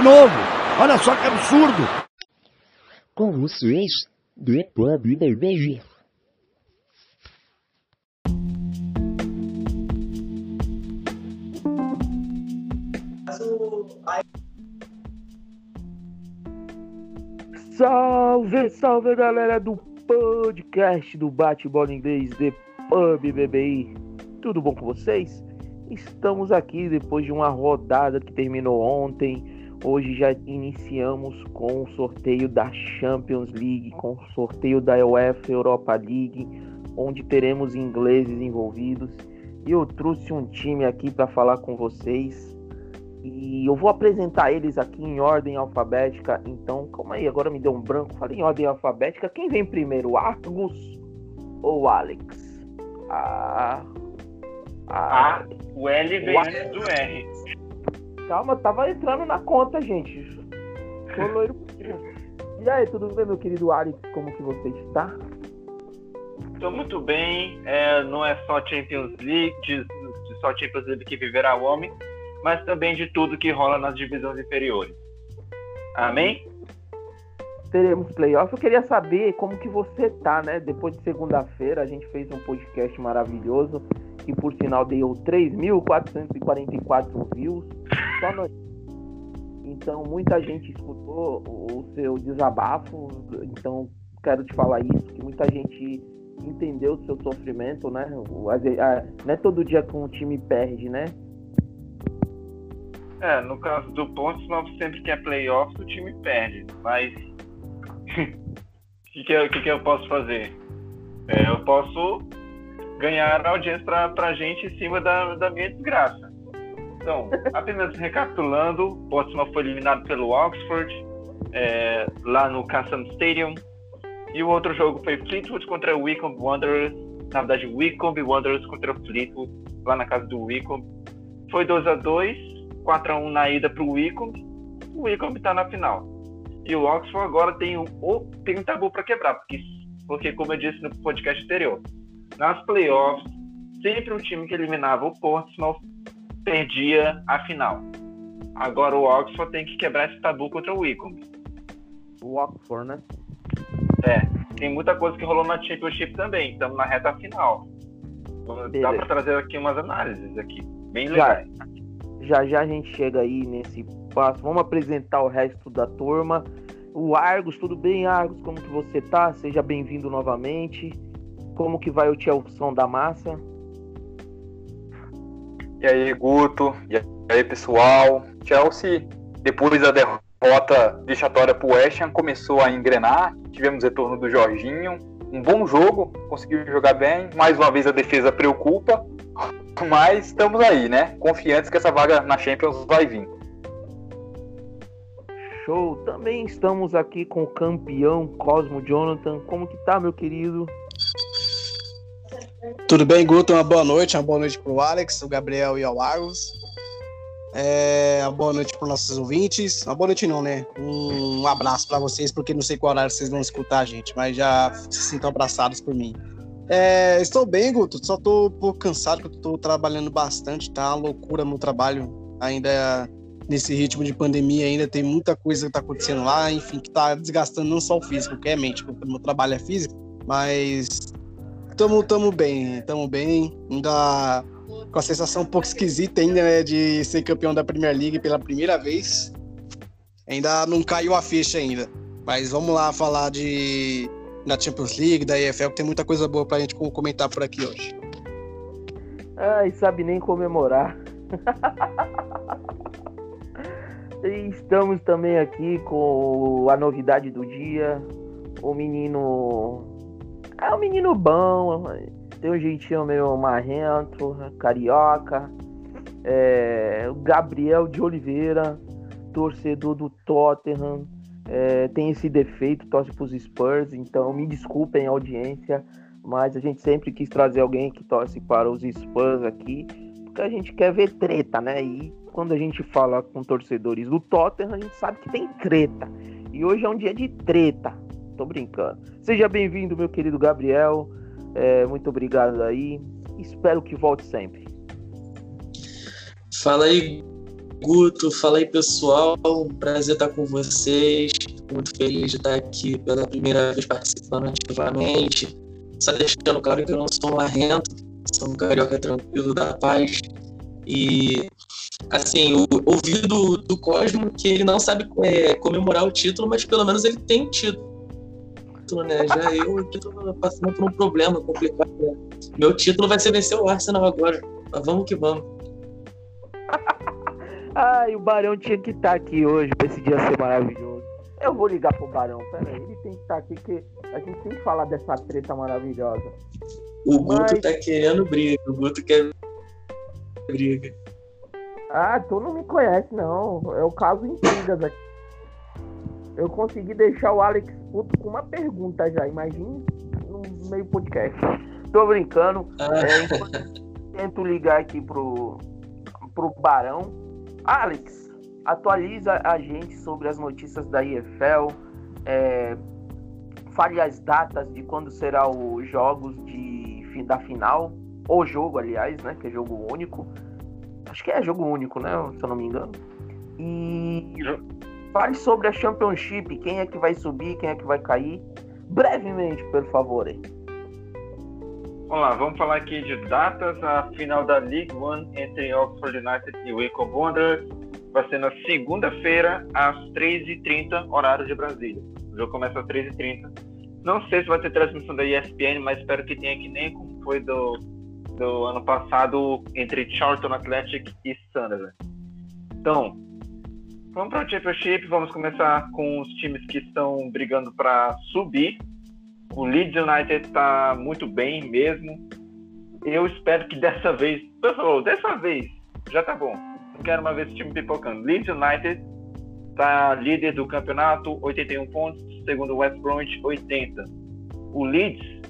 de novo. Olha só que absurdo. Com vocês, depois do beijo. Salve, salve galera do podcast do Bate-Bola Inglês de Pub BBI. Tudo bom com vocês? Estamos aqui depois de uma rodada que terminou ontem. Hoje já iniciamos com o sorteio da Champions League, com o sorteio da UEFA Europa League, onde teremos ingleses envolvidos. E eu trouxe um time aqui para falar com vocês e eu vou apresentar eles aqui em ordem alfabética. Então, calma aí, agora me deu um branco. Falei em ordem alfabética. Quem vem primeiro, Argus ou Alex? Ah, ah, o L vem antes do R. Calma, tava entrando na conta, gente. Tô loiro. E aí, tudo bem, meu querido Alex? Como que você está? Estou muito bem. É, não é só Champions League, de, de só Champions League que viverá o homem mas também de tudo que rola nas divisões inferiores. Amém? Teremos playoff. Eu queria saber como que você tá, né? Depois de segunda-feira, a gente fez um podcast maravilhoso, que por sinal deu 3.444 views. Só. Então, muita gente escutou o seu desabafo. Então, quero te falar isso, que muita gente entendeu o seu sofrimento, né? Não é todo dia que um time perde, né? É, no caso do Portsmouth, sempre que é playoffs, o time perde. Mas o que, que, que, que eu posso fazer? É, eu posso ganhar audiência pra, pra gente em cima da, da minha desgraça. Então, apenas recapitulando, Portsmouth foi eliminado pelo Oxford, é, lá no Castle Stadium. E o outro jogo foi Fleetwood contra Wycombe Wanderers. Na verdade, Wycombe Wanderers contra Fleetwood, lá na casa do Wycombe. Foi 2 a 2 4x1 na ida para o Wycombe, o Wycombe está na final. E o Oxford agora tem um, tem um tabu para quebrar, porque, porque, como eu disse no podcast anterior, nas playoffs, sempre o time que eliminava o Portsmouth perdia a final. Agora o Oxford tem que quebrar esse tabu contra o Wycombe. O Oxford, né? É, tem muita coisa que rolou na Championship também, estamos na reta final. Beleza. Dá para trazer aqui umas análises aqui, bem legais. Já, já já a gente chega aí nesse passo. Vamos apresentar o resto da turma. O Argos, tudo bem, Argos? Como que você tá? Seja bem-vindo novamente. Como que vai o Chelsea da massa? E aí, Guto? E aí, pessoal? Chelsea, depois da derrota vexatória pro West Ham, começou a engrenar. Tivemos retorno do Jorginho. Um bom jogo, conseguiu jogar bem. Mais uma vez a defesa preocupa. Mas estamos aí, né? Confiantes que essa vaga na Champions vai vir. Show! Também estamos aqui com o campeão Cosmo Jonathan. Como que tá, meu querido? Tudo bem, Guto? Uma boa noite. Uma boa noite pro Alex, o Gabriel e ao Argos. É, uma boa noite para nossos ouvintes. Uma boa noite não, né? Um abraço para vocês, porque não sei qual horário vocês vão escutar a gente, mas já se sintam abraçados por mim. É, estou bem, Guto, só estou um pouco cansado, porque estou trabalhando bastante, tá uma loucura meu trabalho ainda nesse ritmo de pandemia, ainda tem muita coisa que está acontecendo lá, enfim, que está desgastando não só o físico, que é mente, porque o meu trabalho é físico, mas estamos tamo bem, estamos bem, ainda com a sensação um pouco esquisita ainda, né, de ser campeão da Premier League pela primeira vez. Ainda não caiu a ficha ainda, mas vamos lá falar de na Champions League, da EFL, que tem muita coisa boa pra gente comentar por aqui hoje. Ai, sabe nem comemorar. estamos também aqui com a novidade do dia. O menino. É um menino bom, tem um jeitinho meio marrento, carioca. É, o Gabriel de Oliveira, torcedor do Tottenham é, tem esse defeito, torce para os Spurs, então me desculpem audiência, mas a gente sempre quis trazer alguém que torce para os Spurs aqui, porque a gente quer ver treta, né? E quando a gente fala com torcedores do Tottenham, a gente sabe que tem treta. E hoje é um dia de treta. Tô brincando. Seja bem-vindo, meu querido Gabriel. É, muito obrigado aí. Espero que volte sempre. Fala aí, Guto, fala aí pessoal, prazer estar com vocês, muito feliz de estar aqui pela primeira vez participando ativamente, só deixando claro que eu não sou um marrento, sou um carioca tranquilo da paz e assim, ouvi do, do Cosmo que ele não sabe é, comemorar o título, mas pelo menos ele tem título, né? Já eu tô passando por um problema complicado. Né? Meu título vai ser vencer o Arsenal agora, mas vamos que vamos. Ai, o Barão tinha que estar aqui hoje pra esse dia ser maravilhoso. Eu vou ligar pro Barão, peraí, ele tem que estar aqui que a gente tem que falar dessa treta maravilhosa. O Guto Mas... tá querendo briga, o Guto quer briga. Ah, tu não me conhece, não. É o caso intrigas aqui. Eu consegui deixar o Alex puto com uma pergunta já, imagine no meio podcast. Tô brincando. Ah. É, tento ligar aqui pro, pro Barão. Alex, atualiza a gente sobre as notícias da IFL. É, fale as datas de quando será os jogos de, da final. O jogo, aliás, né? Que é jogo único. Acho que é jogo único, né? Se eu não me engano. E fale sobre a Championship, quem é que vai subir, quem é que vai cair. Brevemente, por favor. Vamos lá, vamos falar aqui de datas. A final da League One entre Oxford United e Wycombe Wanderers vai ser na segunda-feira, às 3h30, horário de Brasília. O jogo começa às 3h30. Não sei se vai ter transmissão da ESPN, mas espero que tenha que nem como foi do do ano passado entre Charlton Athletic e Sunderland. Então, vamos para o Championship, vamos começar com os times que estão brigando para subir. O Leeds United está muito bem mesmo. Eu espero que dessa vez, pessoal, dessa vez já tá bom. Não quero mais ver esse time pipocando. Leeds United está líder do campeonato, 81 pontos, segundo o West Bromwich, 80. O Leeds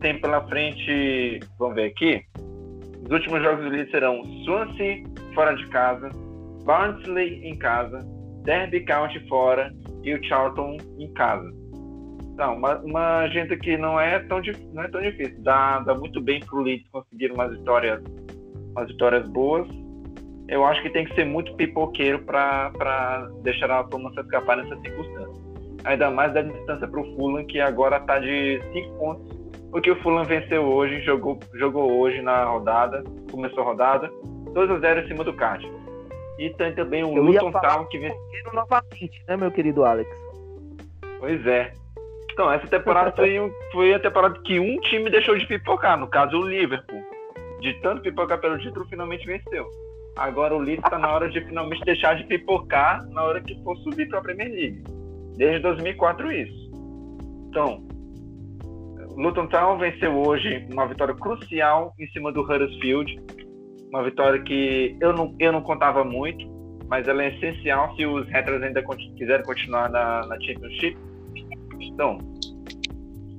tem pela frente, vamos ver aqui, os últimos jogos do Leeds serão Swansea fora de casa, Barnsley em casa, Derby County fora e o Charlton em casa. Então, uma, uma agenda que não é tão, não é tão difícil. Dá, dá muito bem para o Leeds conseguir umas vitórias, umas vitórias boas. Eu acho que tem que ser muito pipoqueiro para deixar a turma se escapar nessa circunstância. Ainda mais da distância para o Fulham, que agora está de 5 pontos porque o Fulham venceu hoje, jogou, jogou hoje na rodada, começou a rodada, 2 a 0 em cima do Cardiff. E tem também o Luton Town que venceu novamente, né, meu querido Alex? Pois é. Então, essa temporada foi, foi a temporada que um time deixou de pipocar, no caso o Liverpool. De tanto pipocar pelo título, finalmente venceu. Agora o Leeds está na hora de finalmente deixar de pipocar na hora que for subir para a Premier League. Desde 2004 isso. Então, Luton Town venceu hoje uma vitória crucial em cima do Huddersfield. Uma vitória que eu não, eu não contava muito, mas ela é essencial se os Retras ainda quiserem continuar na, na Championship. Então,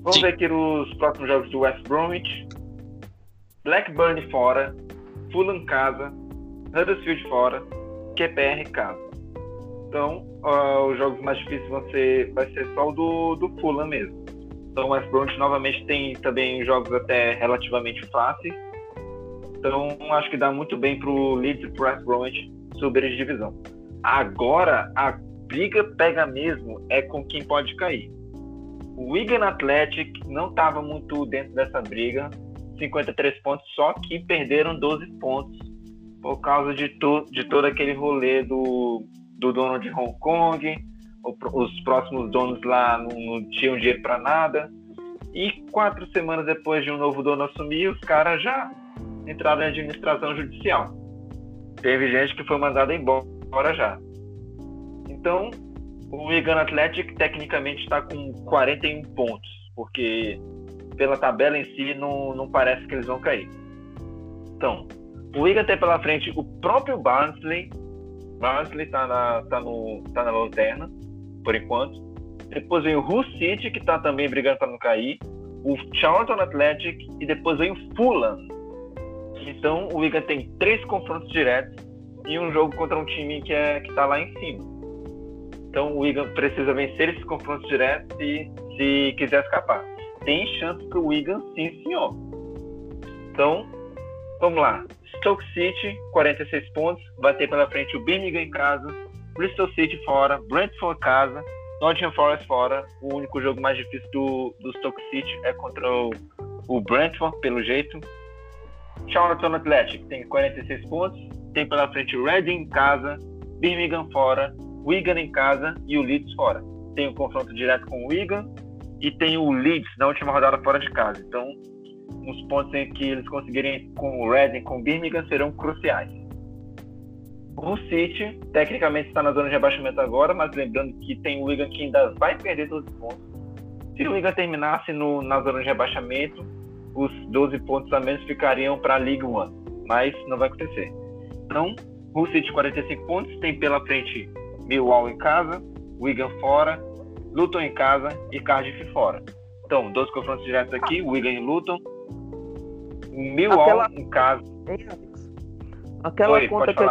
vamos Sim. ver aqui os próximos jogos do West Bromwich. Blackburn fora, Fulham casa, Huddersfield fora, QPR casa. Então, uh, os jogos mais difíceis vão ser, vai ser só o do, do Fulham mesmo. Então o West Bromwich novamente tem também jogos até relativamente fáceis. Então acho que dá muito bem para o Leeds e para o West Bromwich subir de divisão. Agora a briga pega mesmo é com quem pode cair. O Wigan Athletic não estava muito dentro dessa briga, 53 pontos, só que perderam 12 pontos por causa de, to de todo aquele rolê do, do dono de Hong Kong, os próximos donos lá não, não tinham dinheiro para nada. E quatro semanas depois de um novo dono assumir, os caras já entraram em administração judicial. Teve gente que foi mandada embora já. Então, o Wigan Athletic tecnicamente está com 41 pontos, porque pela tabela em si não, não parece que eles vão cair. Então, o Wigan tem pela frente o próprio Barnsley. Barnsley está na, tá no, tá na lanterna por enquanto. Depois vem o Hull City, que está também brigando para não cair. O Charlton Athletic e depois vem o Fulham. Então o Wigan tem três confrontos diretos e um jogo contra um time que é está lá em cima. Então o Wigan precisa vencer esses confrontos diretos se, se quiser escapar. Tem chance para o Wigan, sim, senhor. Então, vamos lá. Stoke City, 46 pontos, vai ter pela frente o Birmingham em casa, Bristol City fora, Brentford casa, Nottingham Forest fora. O único jogo mais difícil do, do Stoke City é contra o, o Brentford, pelo jeito. Charlton Athletic tem 46 pontos, tem pela frente Reading em casa, Birmingham fora, Wigan em casa e o Leeds fora. Tem o um confronto direto com o Wigan e tem o Leeds na última rodada fora de casa. Então, os pontos em que eles conseguirem com o Reading, com o Birmingham, serão cruciais. O City, tecnicamente, está na zona de rebaixamento agora, mas lembrando que tem o Wigan que ainda vai perder 12 pontos. Se o Wigan terminasse no, na zona de rebaixamento, os 12 pontos a menos ficariam para a League One, mas não vai acontecer. Então, o City 45 pontos, tem pela frente Millwall em casa, Wigan fora, Luton em casa e Cardiff fora. Então, dois confrontos diretos aqui, Wigan e Luton. Millwall Aquela... em casa. Aquela Oi, conta que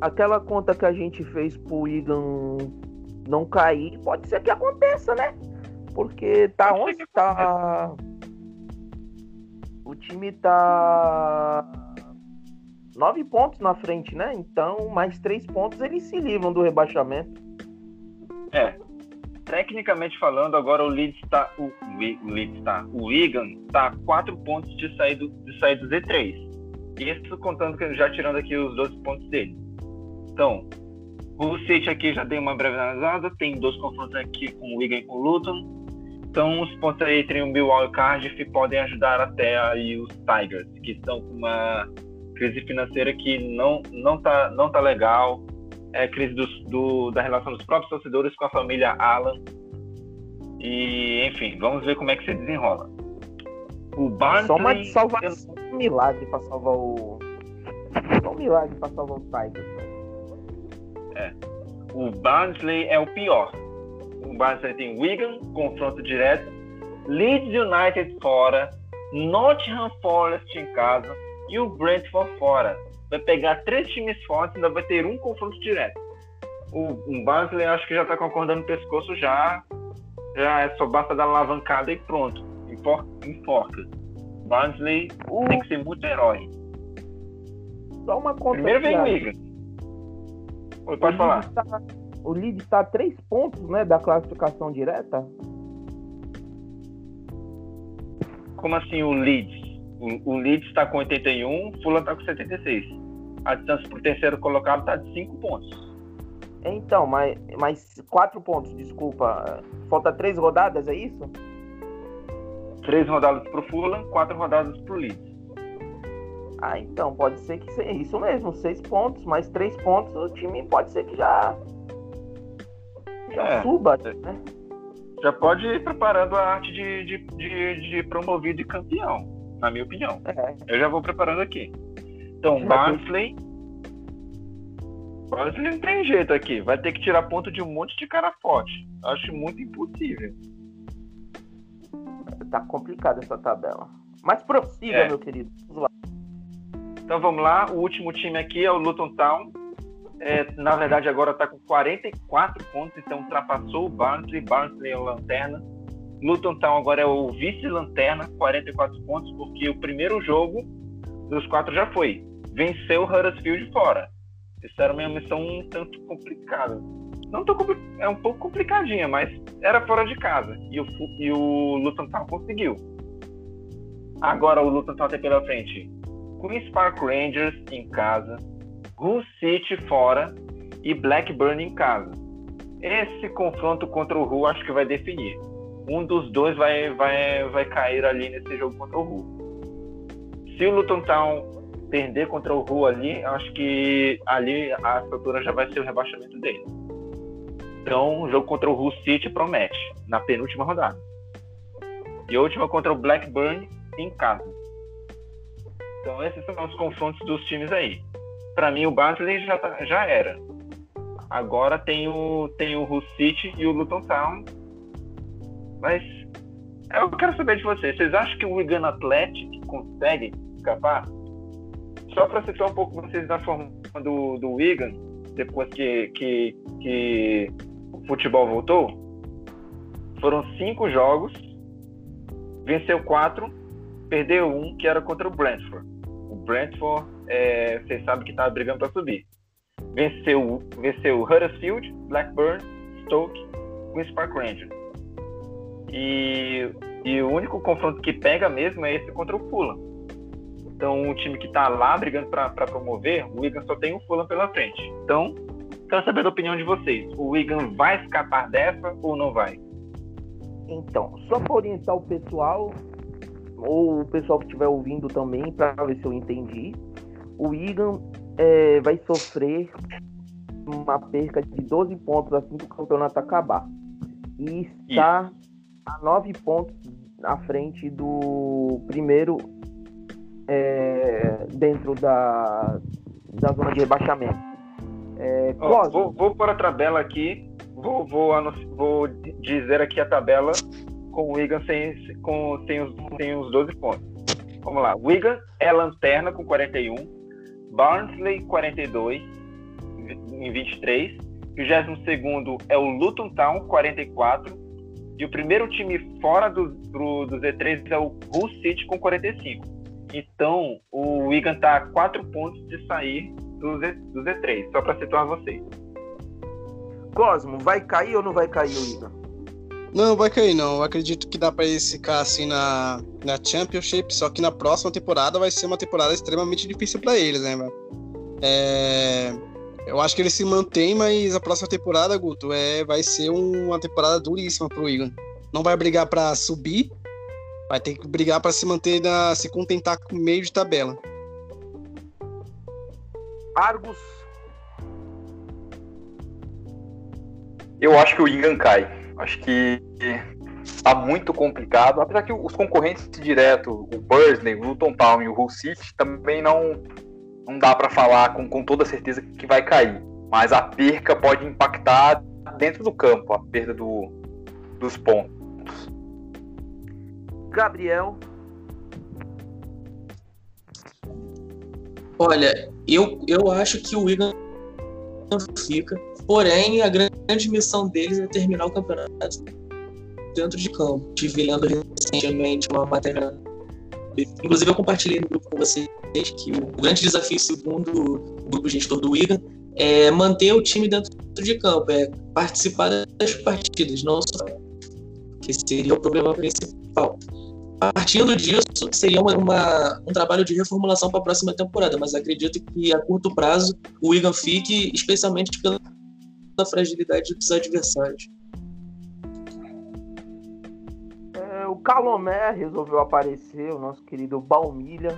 aquela conta que a gente fez pro Wigan não cair, pode ser que aconteça, né? Porque tá onde tá. O time tá nove pontos na frente, né? Então, mais três pontos eles se livram do rebaixamento. É. Tecnicamente falando, agora o Leeds está o, o Leeds tá, o Wigan tá a quatro pontos de sair do, de sair do Z3. Isso contando que já tirando aqui os 12 pontos dele. Então, o City aqui já dei uma breve analisada, tem dois confrontos aqui com o Wigan e com o Luton. Então, os pontos aí entre o Millwall e o Cardiff podem ajudar até aí os Tigers, que estão com uma crise financeira que não, não, tá, não tá legal. É crise do, do, da relação dos próprios torcedores com a família Alan. E, enfim, vamos ver como é que se desenrola. O Barnsley... Só uma salvação, um milagre para salvar o... Só um milagre para salvar os Tigers. É. O Barnsley é o pior. O Barnsley tem Wigan, confronto direto, Leeds United fora, Nottingham Forest em casa e o Brentford fora. Vai pegar três times fortes e ainda vai ter um confronto direto. O, o Barnsley acho que já está concordando no pescoço já. Já é só basta dar alavancada e pronto. Enforca. Barnsley tem que ser muito herói. Só uma conta. Primeiro vem o pode falar. Está, o Leeds está a três pontos né, da classificação direta? Como assim o Leeds? O, o Leeds está com 81, o Fulham está com 76. A distância para o terceiro colocado está de 5 pontos. Então, mas, mas 4 pontos, desculpa. Falta três rodadas, é isso? Três rodadas para o Fulham, quatro rodadas para o Leeds. Ah, então, pode ser que seja isso mesmo, seis pontos, mais três pontos, o time pode ser que já, já é, suba, né? Já pode ir preparando a arte de, de, de, de promovido e campeão, na minha opinião. É. Eu já vou preparando aqui. Então, Barnsley. Barnsley não tem jeito aqui. Vai ter que tirar ponto de um monte de cara forte. Acho muito impossível. Tá complicada essa tabela. Mas prossiga, é. meu querido. Vamos lá. Então vamos lá, o último time aqui é o Luton Town. É, na verdade, agora está com 44 pontos, então ultrapassou o Barnsley. Barnsley é o lanterna. Luton Town agora é o vice-lanterna, 44 pontos, porque o primeiro jogo dos quatro já foi. Venceu o Huddersfield fora. Isso era uma missão um tanto complicada. Não tão é um pouco complicadinha, mas era fora de casa. E o, e o Luton Town conseguiu. Agora o Luton Town tem pela frente Queen's Park Rangers em casa, Hull City fora e Blackburn em casa. Esse confronto contra o Hull acho que vai definir. Um dos dois vai, vai, vai cair ali nesse jogo contra o Hull. Se o Luton Town perder contra o Hull ali, acho que ali a estrutura já vai ser o rebaixamento dele. Então, o jogo contra o Hull City promete, na penúltima rodada. E a última contra o Blackburn em casa. Então esses são os confrontos dos times aí. Para mim o Barnsley já, tá, já era. Agora tem o tem o Hull City e o Luton Town. Mas eu quero saber de vocês. Vocês acham que o Wigan Athletic consegue escapar? Só para citar um pouco vocês da forma do, do Wigan, depois que, que, que o futebol voltou, foram cinco jogos, venceu quatro, perdeu um, que era contra o Brentford. Brentford é, vocês sabem que tá brigando para subir. Venceu, venceu Huddersfield, Blackburn, Stoke, Queen's Park Rangers. E, e o único confronto que pega mesmo é esse contra o Fulham. Então, o time que está lá brigando para promover, o Wigan só tem o Fulham pela frente. Então, quero saber da opinião de vocês. O Wigan vai escapar dessa ou não vai? Então, só para orientar o pessoal, ou o pessoal que estiver ouvindo também, para ver se eu entendi, o Wigan é, vai sofrer uma perca de 12 pontos assim que o campeonato acabar. E está a 9 pontos à frente do primeiro é, dentro da, da zona de rebaixamento. É, oh, vou, vou pôr a tabela aqui, vou, vou, vou dizer aqui a tabela com o Wigan sem, com, sem, os, sem os 12 pontos. Vamos lá. Wigan é lanterna com 41, Barnsley 42 em 23, o 22 é o Luton Town 44 e o primeiro time fora do, do, do Z3 é o Hull City com 45. Então, o Wigan está a 4 pontos de sair do, Z, do Z3, só para situar vocês. Cosmo, vai cair ou não vai cair o Wigan? Não, vai cair não. Eu acredito que dá para eles ficar assim na, na Championship, só que na próxima temporada vai ser uma temporada extremamente difícil para eles, né? É... Eu acho que ele se mantém, mas a próxima temporada, Guto, é, vai ser uma temporada duríssima pro Wigan. Não vai brigar para subir, Vai ter que brigar para se manter, na, se contentar com o meio de tabela. Argos. Eu acho que o Ingan cai. Acho que tá muito complicado. Apesar que os concorrentes direto, o Bursley, o Luton Town e o Hull City, também não, não dá para falar com, com toda certeza que vai cair. Mas a perca pode impactar dentro do campo, a perda do, dos pontos. Gabriel. Olha, eu, eu acho que o Wigan fica, porém a grande missão deles é terminar o campeonato dentro de campo. Estive lendo recentemente uma matéria, inclusive eu compartilhei no grupo com vocês que o grande desafio segundo o grupo gestor do Wigan é manter o time dentro de campo, é participar das partidas, não só que seria o problema principal. Partindo disso, seria uma, uma, um trabalho de reformulação para a próxima temporada, mas acredito que a curto prazo o Wigan fique, especialmente pela fragilidade dos adversários. É, o Calomé resolveu aparecer, o nosso querido Balmilha,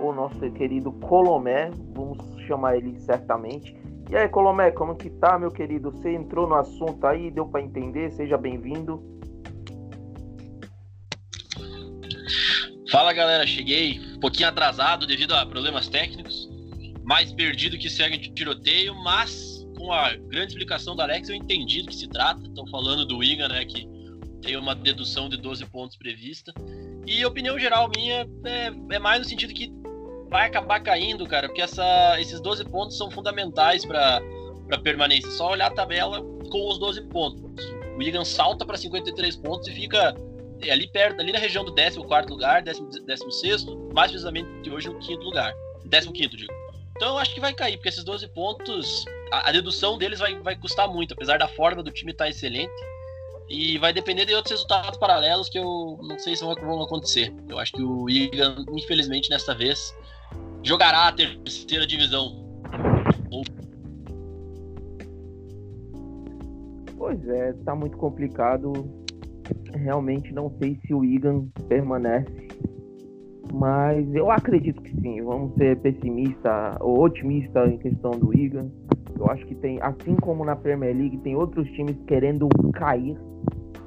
ou nosso querido Colomé, vamos chamar ele certamente. E aí, Colomé, como que tá, meu querido? Você entrou no assunto aí, deu para entender? Seja bem-vindo. Fala galera, cheguei um pouquinho atrasado devido a problemas técnicos, mais perdido que segue de tiroteio, mas com a grande explicação do Alex eu entendi do que se trata. Estão falando do Wigan, né, que tem uma dedução de 12 pontos prevista. E opinião geral minha é, é mais no sentido que vai acabar caindo, cara, porque essa, esses 12 pontos são fundamentais para permanência. Só olhar a tabela com os 12 pontos. O Wigan salta para 53 pontos e fica é ali perto, ali na região do 14 lugar, 16, mais precisamente hoje o quinto lugar. 15, digo. Então eu acho que vai cair, porque esses 12 pontos, a, a, dedução deles vai, vai custar muito, apesar da forma do time estar tá excelente. E vai depender de outros resultados paralelos que eu não sei se vão, acontecer. Eu acho que o Igan, infelizmente, desta vez, jogará a terceira divisão. Pois é, tá muito complicado realmente não sei se o Igan permanece, mas eu acredito que sim. Vamos ser pessimista ou otimista em questão do Igan. Eu acho que tem, assim como na Premier League, tem outros times querendo cair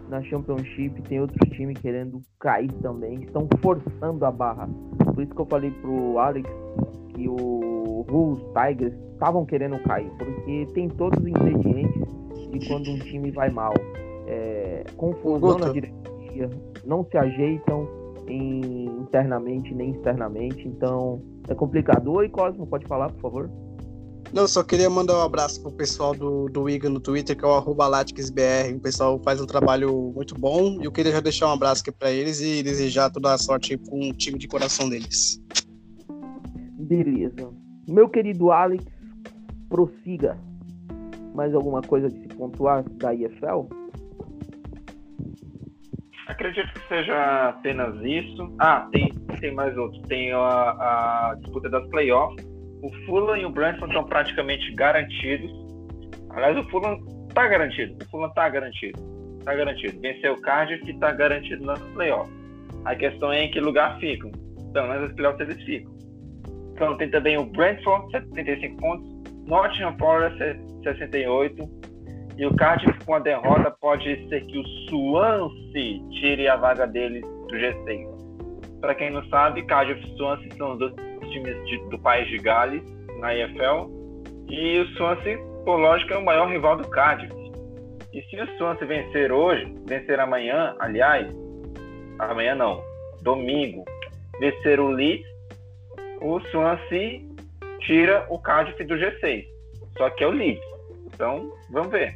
na Championship, tem outros times querendo cair também, estão forçando a barra. Por isso que eu falei pro Alex que o Bulls, Tigers estavam querendo cair, porque tem todos os ingredientes de quando um time vai mal é, confusão na diretoria, não se ajeitam internamente nem externamente, então é complicado. Oi, Cosmo, pode falar, por favor? Não, só queria mandar um abraço pro pessoal do, do IGA no Twitter, que é o arroba. O pessoal faz um trabalho muito bom. E eu queria já deixar um abraço aqui para eles e desejar toda a sorte com o time de coração deles. Beleza. Meu querido Alex, prossiga. Mais alguma coisa de se pontuar da IFL? Acredito que seja apenas isso. Ah, tem, tem mais outro. Tem a, a disputa das playoffs. O Fulham e o Brentford estão praticamente garantidos. Aliás, o Fulham está garantido. O Fulham está garantido. Está garantido. Venceu o Cardiff e está garantido nas playoffs. A questão é em que lugar ficam. Pelo menos as playoffs eles ficam. Então tem também o Brentford, 75 pontos. Nottingham Forest, 68. E o Cardiff com a derrota pode ser que o Swansea tire a vaga deles do G6. Para quem não sabe, Cardiff e Swansea são os dois times de, do país de Gales na EFL. E o Swansea, por lógica, é o maior rival do Cardiff. E se o Swansea vencer hoje, vencer amanhã, aliás, amanhã não, domingo, vencer o Leeds, o Swansea tira o Cardiff do G6. Só que é o Leeds. Então, vamos ver.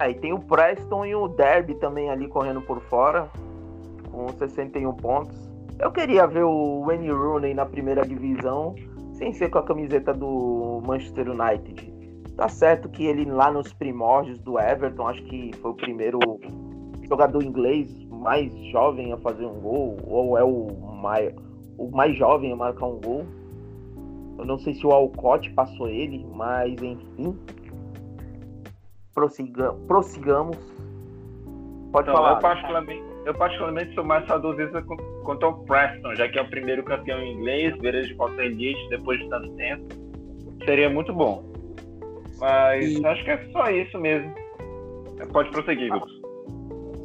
Aí tem o Preston e o Derby também ali correndo por fora, com 61 pontos. Eu queria ver o Wayne Rooney na primeira divisão, sem ser com a camiseta do Manchester United. Tá certo que ele lá nos primórdios do Everton, acho que foi o primeiro jogador inglês mais jovem a fazer um gol, ou é o mais, o mais jovem a marcar um gol. Eu não sei se o Alcott passou ele, mas enfim. Prossiga, prossigamos. Pode Então, falar. eu, particularmente, eu particularmente sou mais saudosista quanto ao Preston, já que é o primeiro campeão inglês, ele de à elite depois de tanto tempo. Seria muito bom. Mas E- acho que é só isso mesmo. Pode prosseguir, Guto.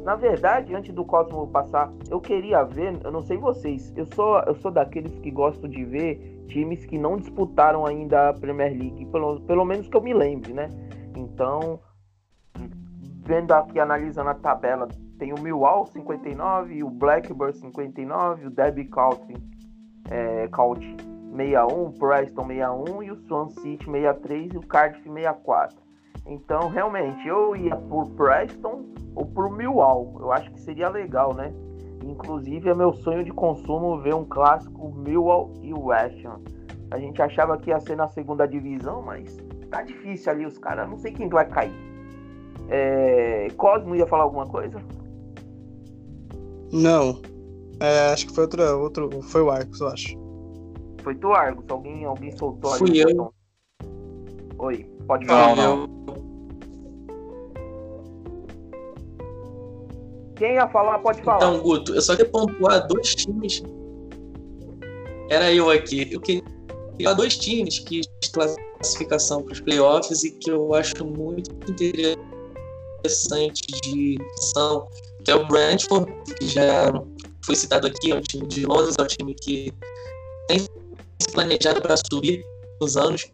Na verdade, antes do Cosmo passar, eu queria ver, eu não sei vocês, eu sou, eu sou daqueles que gosto de ver times que não disputaram ainda a Premier League, pelo, pelo menos que eu me lembre, né? Então, vendo aqui, analisando a tabela, tem o Millwall 59, o Blackburn 59, o Derby County, é, County 61, o Preston 61 e o Swansea City 63 e o Cardiff 64. Então, realmente, eu ia por Preston ou por Millwall. Eu acho que seria legal, né? Inclusive, é meu sonho de consumo ver um clássico Millwall e West Ham. A gente achava que ia ser na segunda divisão, mas tá difícil ali. Os caras, não sei quem vai cair. É... Cosmo ia falar alguma coisa? Não. É, acho que foi outra, outro. Foi o Arcos, eu acho. Foi tu, Argos? Alguém, alguém soltou Fui ali? eu. então? Oi, pode Não, falar. não. Quem ia falar, pode falar. Então, Guto, eu só queria pontuar dois times. Era eu aqui. Eu queria dois times que classificação para os playoffs e que eu acho muito interessante de são que é o Brentford, que já foi citado aqui, é um time de Londres, é um time que tem se planejado para subir nos anos.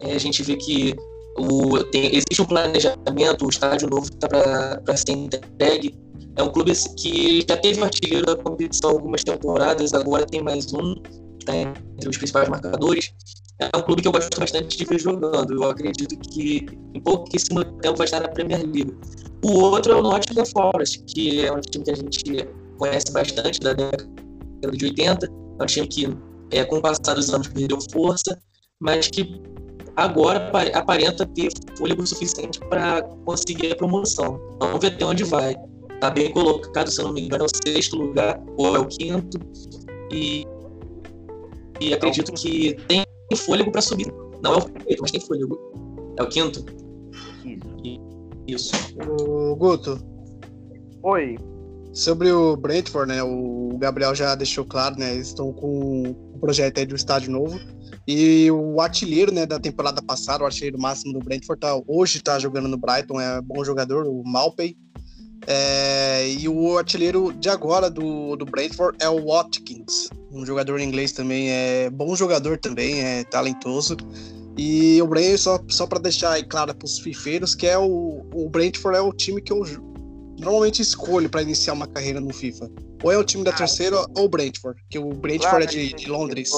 É, a gente vê que o, tem, existe um planejamento, o estádio novo está para ser entregue. É um clube que já teve artilheiro da competição algumas temporadas, agora tem mais um, está entre os principais marcadores. É um clube que eu gosto bastante de ver jogando. Eu acredito que em pouquíssimo tempo vai estar na Premier League. O outro é o Nottingham Forest, que é um time que a gente conhece bastante da década de 80. É um time que, é, com o passar dos anos, perdeu força, mas que agora aparenta ter fôlego suficiente para conseguir a promoção. Vamos ver até onde vai. Está bem colocado, se eu não me engano, é o sexto lugar ou é o quinto. E, e acredito que tem fôlego para subir. Não é o primeiro, mas tem fôlego. É o quinto? Isso. Isso. O Guto, Oi. sobre o Brentford, né? O Gabriel já deixou claro, né? Eles estão com o projeto aí do estádio novo. E o artilheiro, né, da temporada passada, o artilheiro máximo do Brentford, tá, hoje tá jogando no Brighton, é bom jogador, o Malpey. É, e o artilheiro de agora do, do Brentford é o Watkins, um jogador inglês também, é bom jogador também, é talentoso. E o Brentford, só, só para deixar aí claro para os fifeiros, que é o, o Brentford é o time que eu normalmente escolho para iniciar uma carreira no FIFA. Ou é o time da terceira ou o Brentford, que o Brentford é de, de Londres.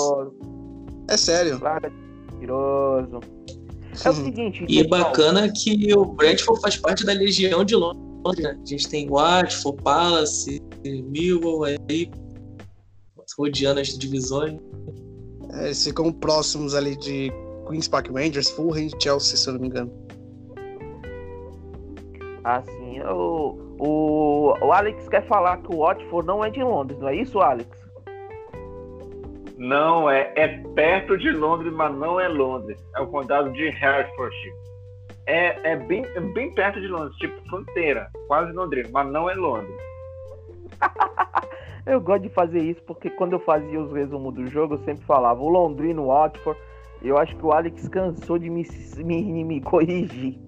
É sério. Claro, mentiroso. É o seguinte, E pessoal, bacana que o Brentford faz parte da Legião de Londres. né? A gente tem Watford, Palace, Millwall, aí rodeando as divisões. É, eles ficam próximos ali de Queen's Park Rangers, Fulham e Chelsea, se eu não me engano. Assim, o, o, o Alex quer falar que o Watford não é de Londres, não é isso, Alex? Não, é, é perto de Londres, mas não é Londres. É o condado de Hertfordshire. É, é, bem, é bem perto de Londres, tipo fronteira, quase Londrina, mas não é Londres. Eu gosto de fazer isso porque quando eu fazia os resumos do jogo, eu sempre falava o Londrino, o Watford. Eu acho que o Alex cansou de me, me, me corrigir.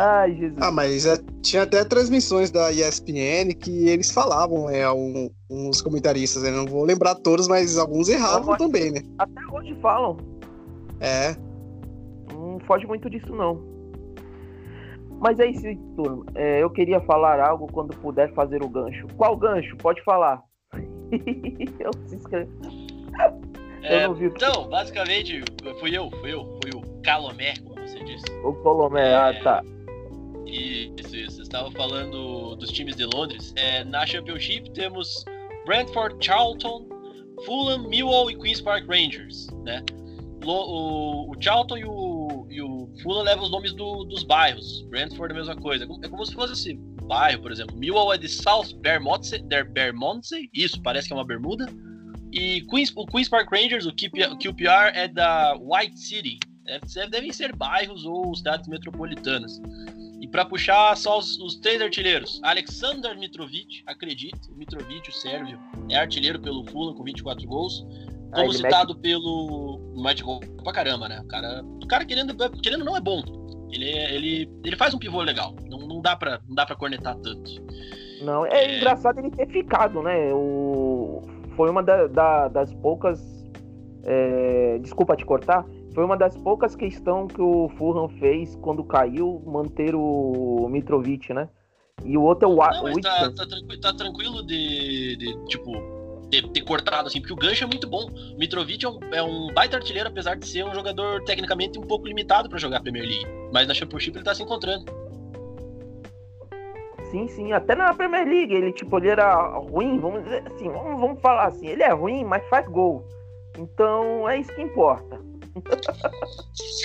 Ai, Jesus. Ah, mas é, tinha até transmissões da ESPN que eles falavam, é, um, uns comentaristas, né? Não vou lembrar todos, mas alguns erravam Não, também, né? Até hoje falam. É. Não foge muito disso, não. Mas é isso, turma. É, eu queria falar algo quando puder fazer o gancho. Qual gancho? Pode falar. eu se inscrevo. É, não vi então, basicamente, fui eu, fui eu, fui o Calomé, como você disse. O Colomé, ah, tá. Isso, isso. Estava falando dos times de Londres. É, na Championship temos Brentford, Charlton, Fulham, Millwall e Queen's Park Rangers, né? O, o Charlton e o, e o Fulham levam os nomes do- dos bairros. Brentford é a mesma coisa. É como se fosse um bairro, por exemplo. Millwall é de South Bermondsey, Bermondsey, isso, parece que é uma bermuda. E Queens, o Queen's Park Rangers, o QP- QPR é da White City. Deve- Devem ser bairros ou cidades metropolitanas. E para puxar só os, os três artilheiros, Alexander Mitrovic, acredite, Mitrovic, o sérvio, é artilheiro pelo Fulham com 24 gols. Ah, Como ele citado pelo. Mete gol pra caramba, né? O cara, o cara querendo, querendo não é bom. Ele, é- ele, ele faz um pivô legal. Não, não, dá pra, não dá pra cornetar tanto. Não, é, É. engraçado ele ter ficado, né? O... Foi uma da- da- das poucas. é, Desculpa te cortar. Foi uma das poucas questões que o Fulham fez quando caiu, manter o Mitrovic, né? E o outro é o, Não, o mas tá, tá, tranqui- tá tranquilo de, de, tipo, ter, ter cortado assim, porque o gancho é muito bom. O Mitrovic é um, é um baita artilheiro, apesar de ser um jogador tecnicamente um pouco limitado pra jogar a Premier League. Mas na Championship ele tá se encontrando. Sim, sim. Até na Premier League, ele, tipo, ele era ruim, vamos dizer assim, vamos, vamos falar assim, ele é ruim, mas faz gol. Então é isso que importa.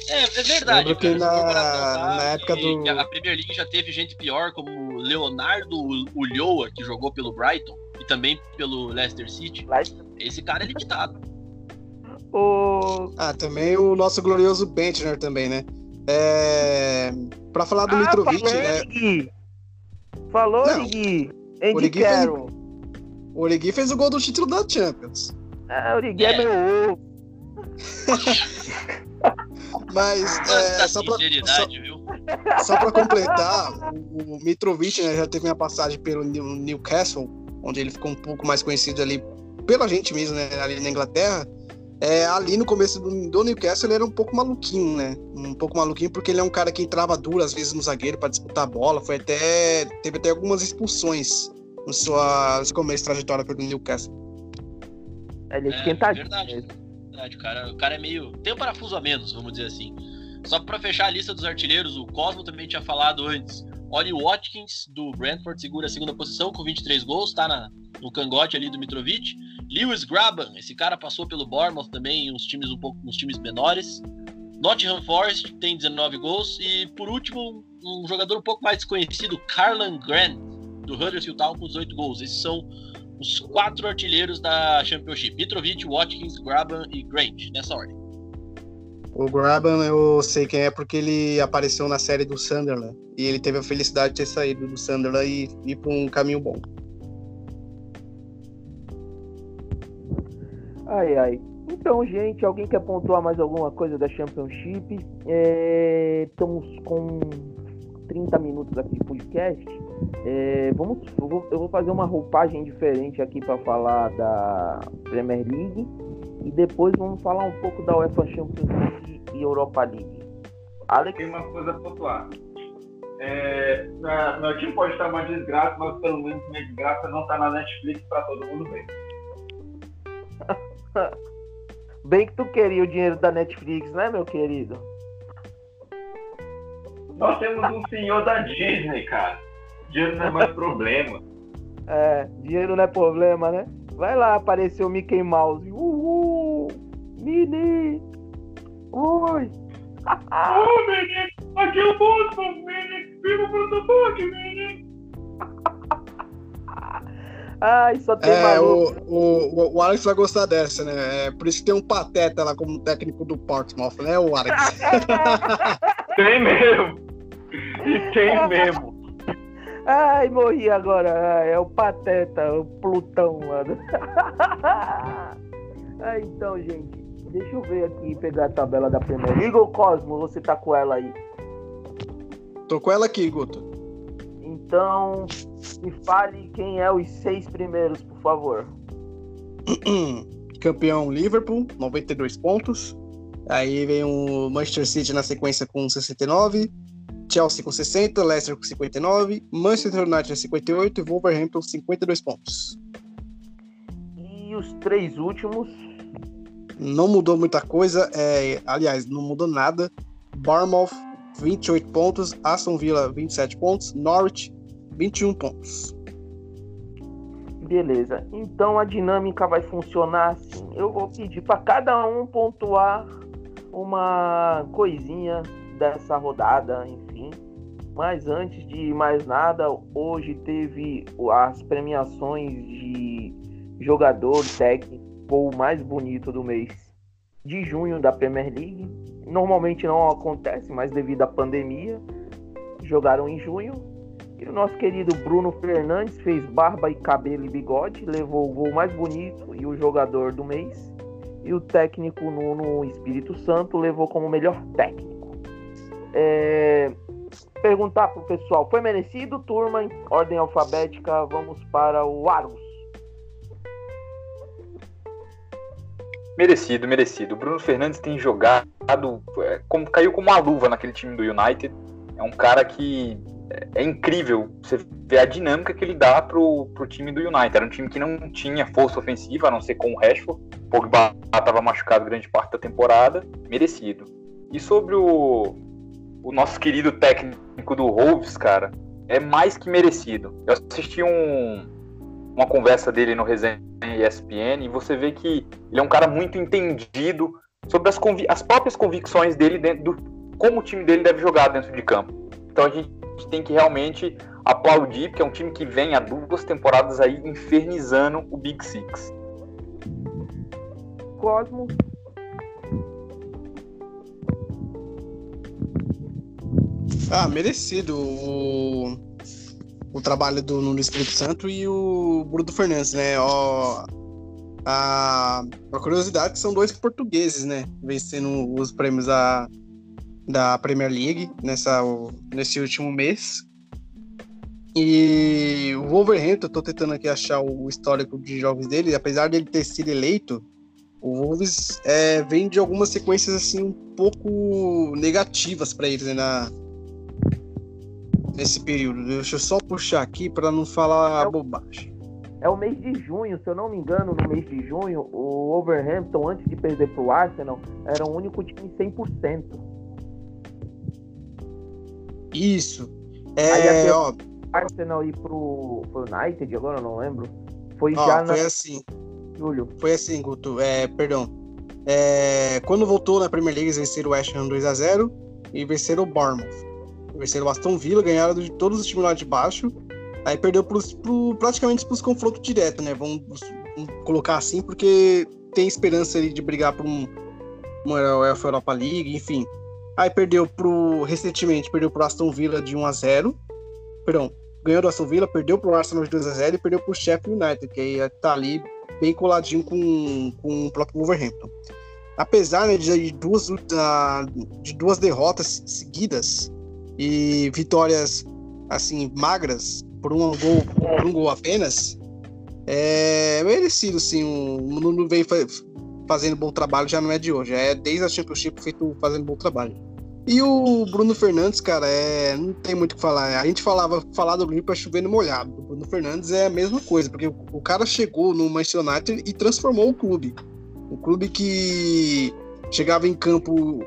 É, é verdade. Lembro que na- na época do- A Premier League já teve gente pior, como o Leonardo Ulloa, que jogou pelo Brighton e também pelo Leicester City. Lá- Esse cara é limitado. O... Ah, também o nosso glorioso Bentner também, né? É... Pra falar do Ah, Mitrovic, falou, né? Origi. Falou, Não. Andy Carroll. O Origi fez o gol do título da Champions. Ah, Origi é, É. meu ovo. Mas, é, Quanta só, pra, só, só pra completar, o, o Mitrovic né, já teve uma passagem pelo New- Newcastle, onde ele ficou um pouco mais conhecido ali pela gente mesmo, né? Ali na Inglaterra. É, ali no começo do, do Newcastle ele era um pouco maluquinho, né? Um pouco maluquinho porque ele é um cara que entrava duro às vezes no zagueiro para disputar a bola. Foi até teve até algumas expulsões no sua no seu começo de trajetória pelo Newcastle. Ele é É, esquentadinho. verdade. Verdade, o cara, o cara é meio. Tem um parafuso a menos, vamos dizer assim. Só pra fechar a lista dos artilheiros, o Cosmo também tinha falado antes. Ollie Watkins, do Brentford, segura a segunda posição com 23 gols, tá na, no cangote ali do Mitrovic. Lewis Graban, esse cara passou pelo Bournemouth também, uns times um pouco, uns times menores. Nottingham Forest tem 19 gols. E por último, um jogador um pouco mais desconhecido, Carlan Grant, do Huddersfield Town, com 18 gols. Esses são os quatro artilheiros da Championship: Mitrovic, Watkins, Graban e Grant, nessa ordem. O Graban eu sei quem é porque ele apareceu na série do Sunderland e ele teve a felicidade de ter saído do Sunderland e ir para um caminho bom. Ai, ai. Então, gente, alguém quer pontuar mais alguma coisa da Championship? É, Estamos com 30 minutos aqui de podcast. É, vamos, eu, vou, eu vou fazer uma roupagem diferente aqui para falar da Premier League e depois vamos falar um pouco da UEFA Champions League e Europa League. Alex, Tem uma coisa a pontuar. É, na- meu time pode estar uma desgraça, mas pelo menos minha desgraça não está na Netflix para todo mundo ver. bem que tu queria o dinheiro da Netflix, né, meu querido? Nós temos um senhor da Disney, cara. Dinheiro não é mais problema. É, dinheiro não é problema, né? Vai lá aparecer o Mickey Mouse. Uhul! Mini! Oi! Ô, menino, aqui é o Boston, menino. Viva o Bruno menino. Ai, só tem É, maluco. o, o, o Alex vai gostar dessa, né? É, por isso que tem um pateta lá como técnico do Portsmouth, né, o Alex? Tem mesmo. E tem mesmo. Ai, morri agora. Ai, é o Pateta, o Plutão do- Ai, então, gente. Deixa eu ver aqui e pegar a tabela da Premier League. Ô, Cosmo, você tá com ela aí. Tô com ela aqui, Guto. Então, me fale quem é os seis primeiros, por favor. Campeão Liverpool, 92 pontos. Aí vem o Manchester City na sequência com 69. Chelsea com 60, Leicester com 59, Manchester United 58 e Wolverhampton 52 pontos. E os três últimos. Não mudou muita coisa, é, aliás, não mudou nada. Bournemouth 28 pontos, Aston Villa 27 pontos, Norwich 21 pontos. Beleza. Então a dinâmica vai funcionar assim. Eu vou pedir para cada um pontuar uma coisinha dessa rodada, enfim. Mas antes de mais nada, hoje teve as premiações de jogador técnico mais bonito do mês de junho da Premier League. Normalmente não acontece, mas devido à pandemia, jogaram em junho. E o nosso querido Bruno Fernandes fez barba e cabelo e bigode, levou o gol mais bonito e o jogador do mês. E o técnico Nuno Espírito Santo levou como melhor técnico. É, Perguntar pro pessoal, foi merecido, turma? Em ordem alfabética, vamos para o Argos. Merecido, merecido. O Bruno Fernandes tem jogado, é, como caiu como uma luva naquele time do United. É um cara que é, é incrível você ver a dinâmica que ele dá pro, pro time do United. Era um time que não tinha força ofensiva, a não ser com o Rashford. Pogba estava machucado grande parte da temporada. Merecido. E sobre o, o nosso querido técnico do Wolves, cara, é mais que merecido. Eu assisti um, uma conversa dele no Resenha ESPN e você vê que ele é um cara muito entendido sobre as, as próprias convicções dele dentro do como o time dele deve jogar dentro de campo. Então a gente tem que realmente aplaudir, porque é um time que vem há duas temporadas aí infernizando o Big Six. Cosmo, Ah, merecido o, o trabalho do Nuno Espírito Santo e o Bruno Fernandes, né? Ó, a, a curiosidade são dois portugueses, né? Vencendo os prêmios da, da Premier League nessa, nesse último mês. E o Wolverhampton, eu tô tentando aqui achar o histórico de jogos dele, apesar dele ter sido eleito, o Wolves é, vem de algumas sequências assim um pouco negativas para eles né, na, nesse período. Deixa eu só puxar aqui para não falar É o- bobagem. é o mês de junho, se eu não me engano, no mês de junho, o Wolverhampton, antes de perder pro Arsenal, era o único time 100%. Isso. É, ó, Arsenal ir pro, pro United, agora eu não lembro. Foi ó, já na foi assim, julho. foi assim, Guto. É, perdão. É, quando voltou na Premier League, eles venceram o West Ham 2x0 e venceram o Bournemouth. Venceram o Aston Villa, ganharam de todos os times lá de baixo. Aí perdeu pros, pro, praticamente pros confrontos diretos, né? Vamos, vamos colocar assim, porque tem esperança ali de brigar por um, uma Europa League, enfim. Aí perdeu pro. Recentemente, perdeu pro Aston Villa de 1x0. Perdão, ganhou do Aston Villa, perdeu pro Arsenal de 2x0 e perdeu pro Sheffield United, que aí tá ali bem coladinho com, com o próprio Wolverhampton. Apesar né, de, duas, de duas derrotas seguidas e vitórias assim magras por um gol, por um gol apenas, é merecido sim. O Nuno vem fa- fazendo bom trabalho, já não é de hoje, é desde a Championship feito fazendo bom trabalho. E o Bruno Fernandes, cara, é, não tem muito o que falar. A gente falava falar do Bruno para chover no molhado. O Bruno Fernandes é a mesma coisa, porque o, o cara chegou no Manchester United e transformou o clube. Um clube que chegava em campo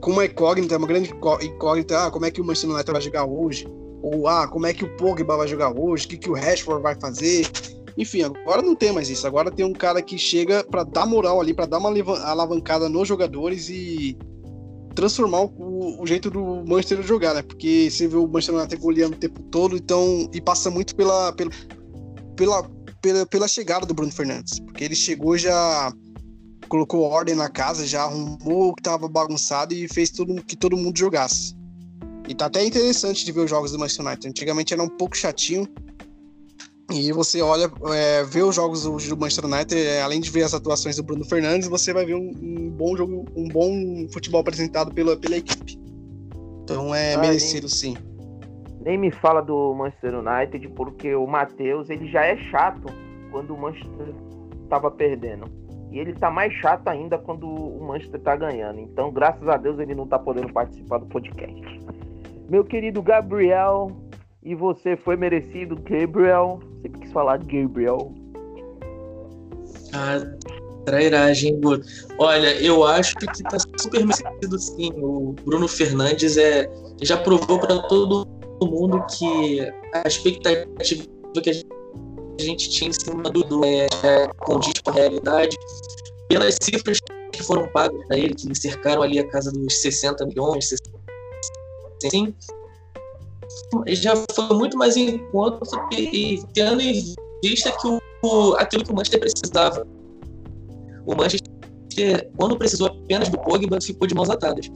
com uma incógnita, uma grande incó- incógnita, ah, como é que o Manchester United vai jogar hoje? ou ah, como é que o Pogba vai jogar hoje, o que, que o Rashford vai fazer. Enfim, agora não tem mais isso. Agora tem um cara que chega para dar moral ali, para dar uma alavancada nos jogadores e transformar o, o, jeito do Manchester jogar, né? Porque você vê o Manchester United goleando o tempo todo, então e passa muito pela, pela, pela, pela, pela chegada do Bruno Fernandes, porque ele chegou já colocou ordem na casa, já arrumou o que tava bagunçado e fez tudo que todo mundo jogasse. E tá até interessante de ver os jogos do Manchester United. Antigamente era um pouco chatinho. E você olha, é, vê os jogos do, do Manchester United, é, além de ver as atuações do Bruno Fernandes, você vai ver um, um bom jogo, um bom futebol apresentado pela, pela equipe. Então é ah, merecido nem, sim. Nem me fala do Manchester United, porque o Matheus ele já é chato quando o Manchester estava perdendo. E ele tá mais chato ainda quando o Manchester tá ganhando. Então, graças a Deus, ele não tá podendo participar do podcast. Meu querido Gabriel, e você foi merecido, Gabriel. Sempre quis falar Gabriel. Ah, trairagem, Olha, eu acho que tá super merecido sim. O Bruno Fernandes é, já provou para todo mundo que a expectativa que a gente a gente tinha em cima do Dudu é, é, condiz com a realidade. Pelas cifras que foram pagas para ele, que cercaram ali a casa dos 60 milhões, sim, já foi muito mais em conta e, tendo em vista que o, aquilo que o Manchester precisava. O Manchester, quando precisou apenas do Pogba, ficou de mãos atadas.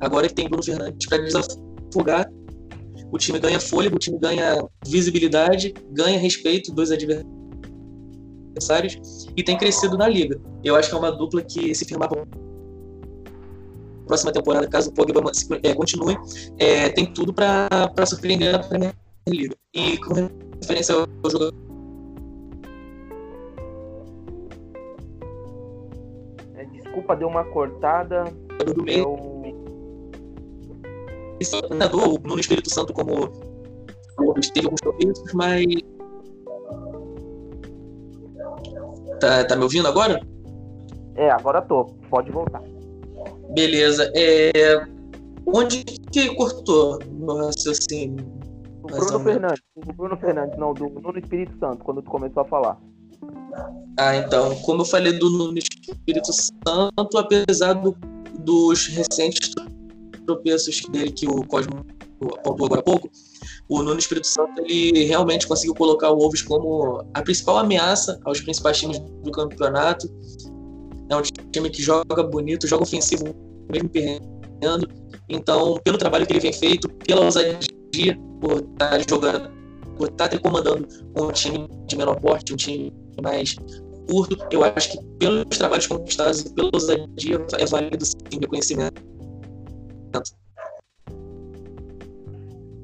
Agora ele tem Bruno Fernandes para desafogar o time ganha fôlego, o time ganha visibilidade, ganha respeito dos adversários e tem crescido na liga. Eu acho que é uma dupla que se firmar próxima temporada, caso o Pogba é, continue, é, tem tudo para surpreender a Premier League. E com referência ao jogador é, Desculpa, deu uma cortada. Do meio. Eu treinador, o Nuno Espírito Santo como teve alguns tropeços, mas tá, tá me ouvindo agora? É, agora tô. Pode voltar. Beleza. É... Onde que cortou no raciocínio? O Bruno Fernandes. O Bruno Fernandes, não, do Nuno Espírito Santo, quando tu começou a falar. Ah, então, como eu falei do Nuno Espírito Santo, apesar do, dos recentes tropeços dele que o Cosmo apontou agora há pouco, o Nuno Espírito Santo ele realmente conseguiu colocar o Wolves como a principal ameaça aos principais times do campeonato. É um time que joga bonito, joga ofensivo, mesmo perdendo. Então, pelo trabalho que ele vem feito, pela ousadia, por estar jogando, por estar comandando um time de menor porte, um time mais curto, eu acho que pelos trabalhos conquistados e pela ousadia é válido sim reconhecimento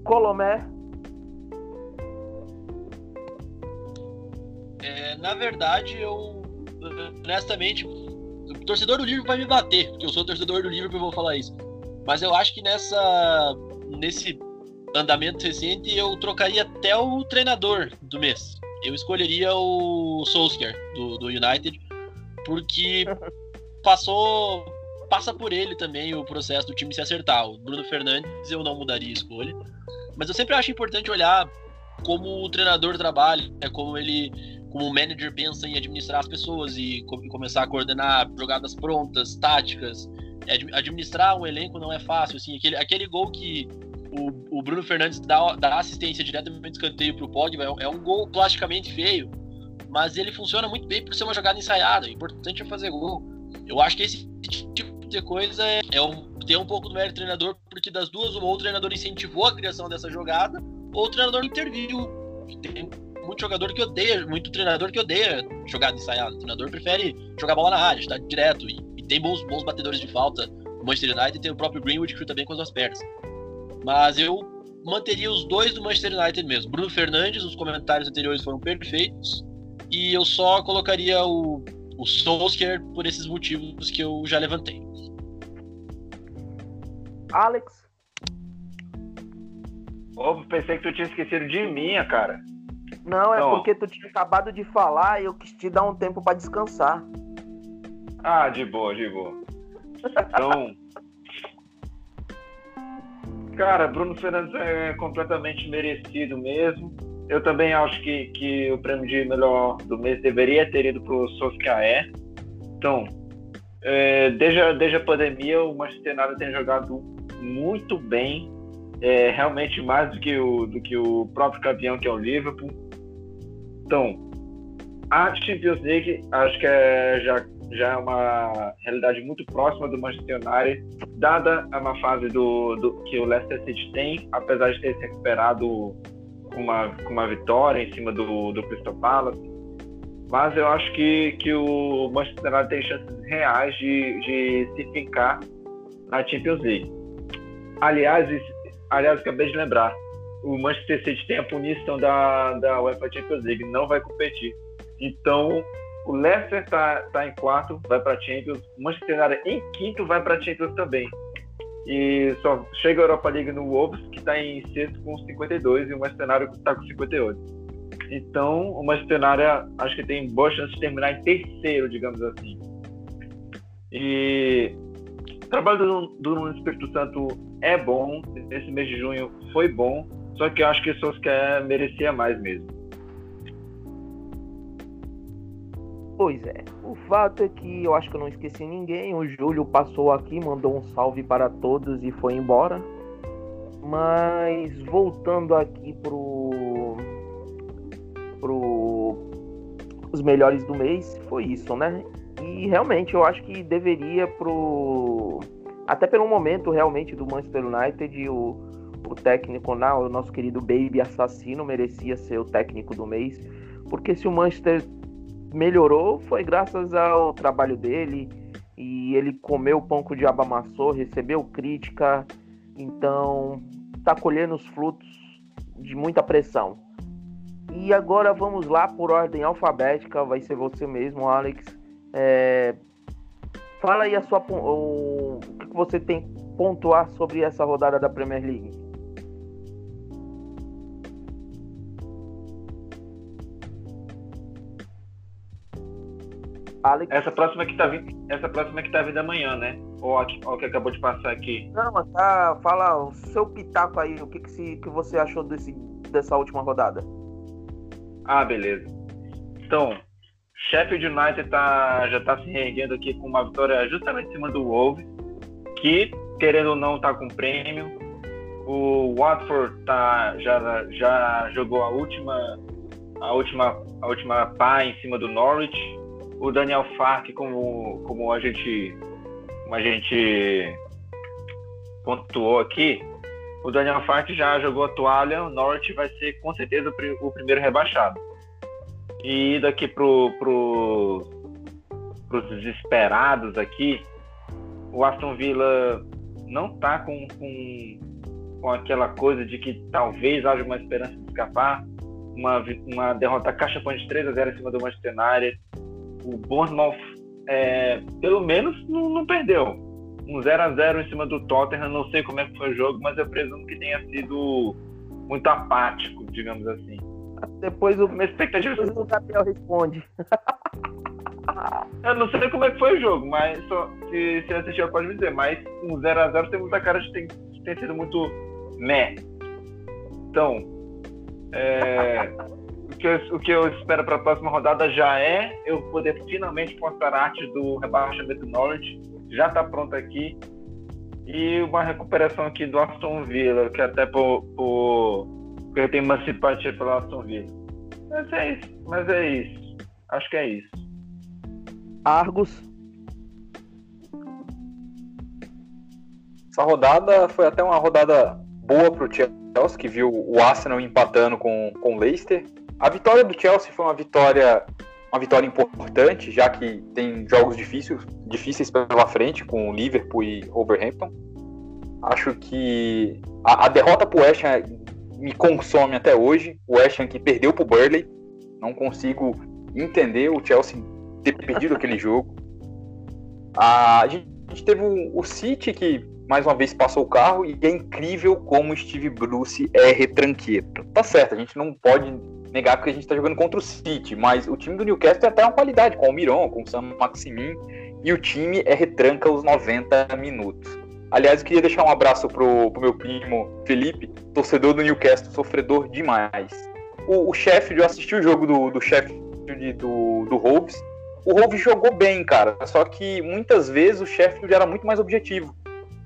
Colomé. É, na verdade, eu honestamente, o torcedor do Liverpool vai me bater, porque eu sou torcedor do Liverpool e vou falar isso. Mas eu acho que nessa nesse andamento recente eu trocaria até o treinador do mês. Eu escolheria o Solskjaer do, do United, porque passou passa por ele também o processo do time se acertar. O Bruno Fernandes eu não mudaria a escolha. Mas eu sempre acho importante olhar como o treinador trabalha, como ele, como o manager pensa em administrar as pessoas e começar a coordenar jogadas prontas, táticas. Administrar um elenco não é fácil, assim, aquele, aquele gol que o, o Bruno Fernandes dá, dá assistência diretamente do escanteio pro Pogba é, é um gol plasticamente feio, mas ele funciona muito bem por ser uma jogada ensaiada. O importante é fazer gol. Eu acho que esse tipo de coisa é, é um, ter um pouco do mérito do treinador, porque das duas, ou o treinador incentivou a criação dessa jogada, ou o treinador interviu. Tem muito jogador que odeia, muito treinador que odeia jogada ensaiada. O treinador prefere jogar bola na área, estar direto. E, e, tem bons, bons batedores de falta. O Manchester United tem o próprio Greenwood que chuta bem com as duas pernas. Mas eu manteria os dois do Manchester United mesmo. Bruno Fernandes, os comentários anteriores foram perfeitos. E eu só colocaria o, o Solskjaer por esses motivos que eu já levantei. Alex. Ô, pensei que tu tinha esquecido de mim, cara. Não, é então, porque tu tinha acabado de falar e eu quis te dar um tempo para descansar. Ah, de boa, de boa. Então. Cara, Bruno Fernandes é completamente merecido mesmo. Eu também acho que, que o prêmio de melhor do mês deveria ter ido para o Soscaé. Então, é, desde, a, desde a pandemia, o Manchester United tem jogado muito bem, é, realmente mais do que, o, do que o próprio campeão, que é o Liverpool. Então, a Champions League acho que é, já, já é uma realidade muito próxima do Manchester United, dada a má fase do, do, que o Leicester City tem, apesar de ter se recuperado com uma, com uma vitória em cima do, do Crystal Palace. Mas eu acho que, que o Manchester United tem chances reais de, de se ficar na Champions League. Aliás, aliás, acabei de lembrar, o Manchester City tem a punição da, da UEFA Champions League, não vai competir. Então, o Leicester está tá em quarto, vai para a Champions. O Manchester United em quinto vai para a Champions também. E só chega a Europa League no Wolves, que está em sexto com 52, e o United está com 58. Então, o United acho que tem boa chance de terminar em terceiro, digamos assim. E o trabalho do, do Espírito Santo é bom, esse mês de junho foi bom, só que eu acho que o Solskjaer merecia mais mesmo. Pois é. O fato é que eu acho que eu não esqueci ninguém. O Júlio passou aqui, mandou um salve para todos e foi embora. Mas voltando aqui pro pro os melhores do mês, foi isso, né? E realmente eu acho que deveria pro até pelo momento realmente do Manchester United o, o técnico não, o nosso querido Baby assassino merecia ser o técnico do mês, porque se o Manchester melhorou foi graças ao trabalho dele e ele comeu o pão que o diabo amassou, recebeu crítica, então está colhendo os frutos de muita pressão. E agora vamos lá por ordem alfabética, vai ser você mesmo, Alex. É... Fala aí a sua, o... o que você tem pontuar sobre essa rodada da Premier League. Alex. Essa próxima que tá vindo, essa próxima que tá vindo amanhã, né? Ou a, ou a que acabou de passar aqui. Não, tá, fala o seu pitaco aí, o que que, se, que você achou desse, dessa última rodada? Ah, beleza. Então, Sheffield United tá, já tá se reerguendo aqui com uma vitória justamente em cima do Wolves, que, querendo ou não, tá com prêmio. O Watford tá, já, já jogou a última, a última, a última pá em cima do Norwich o Daniel Fark, como, como a gente como a gente pontuou aqui, o Daniel Fark já jogou a toalha, o Norte vai ser com certeza o primeiro rebaixado. E daqui pro, pro, pros desesperados aqui, o Aston Villa não tá com, com, com aquela coisa de que talvez haja uma esperança de escapar. Uma, uma derrota caixa de 3 a 0 em cima do Manchester United o Bournemouth, é, pelo menos, não, não, perdeu. Um 0 a 0 em cima do Tottenham, não sei como é que foi o jogo, mas eu presumo que tenha sido muito apático, digamos assim. Depois o, Minha expectativa... Depois o Gabriel responde. eu não sei como é que foi o jogo, mas só, se, se assistiu pode me dizer, mas um 0 a 0 tem muita cara de ter, de ter sido muito meh. Então, é, que eu, o que eu espero para a próxima rodada já é eu poder finalmente postar arte do rebaixamento Norwich. Já está pronto aqui. E uma recuperação aqui do Aston Villa, que até por, por porque eu tenho uma simpatia pelo Aston Villa. Mas é isso. Mas é isso. Acho que é isso. Argos. Essa rodada foi até uma rodada boa para o Chelsea, que viu o Arsenal empatando com, com o Leicester. A vitória do Chelsea foi uma vitória uma vitória importante, já que tem jogos difíceis, difíceis pela frente com Liverpool e Wolverhampton. Acho que a, a derrota para o West Ham me consome até hoje. O West Ham que perdeu para o Burley. Não consigo entender o Chelsea ter perdido aquele jogo. A, gente teve o City que mais uma vez passou o carro e é incrível como Steve Bruce é retranqueiro. Tá certo, a gente não pode negar porque a gente está jogando contra o City, mas o time do Newcastle tem até uma qualidade, com o Miron, com o Sam Maximin, e o time é retranca os 90 minutos. Aliás, eu queria deixar um abraço pro, pro meu primo Felipe, torcedor do Newcastle, sofredor demais. O, o Sheffield, eu assisti o jogo do, do Sheffield do, do Wolves. O Wolves jogou bem, cara, só que muitas vezes o Sheffield era muito mais objetivo.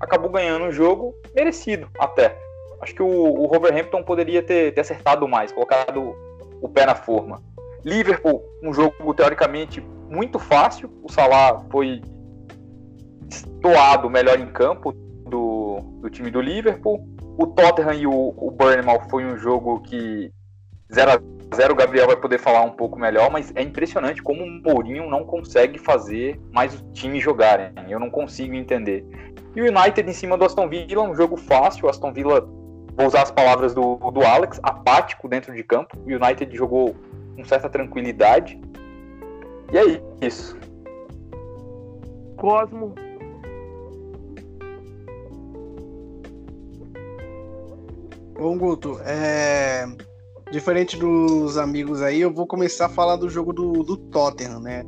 Acabou ganhando o jogo, merecido até. Acho que o, o Wolverhampton poderia ter, ter acertado mais, colocado o pé na forma. Liverpool, um jogo teoricamente muito fácil. O Salah foi estoado melhor em campo do, do time do Liverpool. O Tottenham e o, o Bournemouth foi um jogo que 0 a 0 o Gabriel vai poder falar um pouco melhor, mas é impressionante como o Mourinho não consegue fazer mais o time jogarem. Eu não consigo entender. E o United em cima do Aston Villa, um jogo fácil. O Aston Villa, vou usar as palavras do, do Alex, apático dentro de campo. O United jogou com certa tranquilidade. E é isso. Cosmo. Bom, Guto, é... diferente dos amigos aí, eu vou começar a falar do jogo do, do Tottenham, né?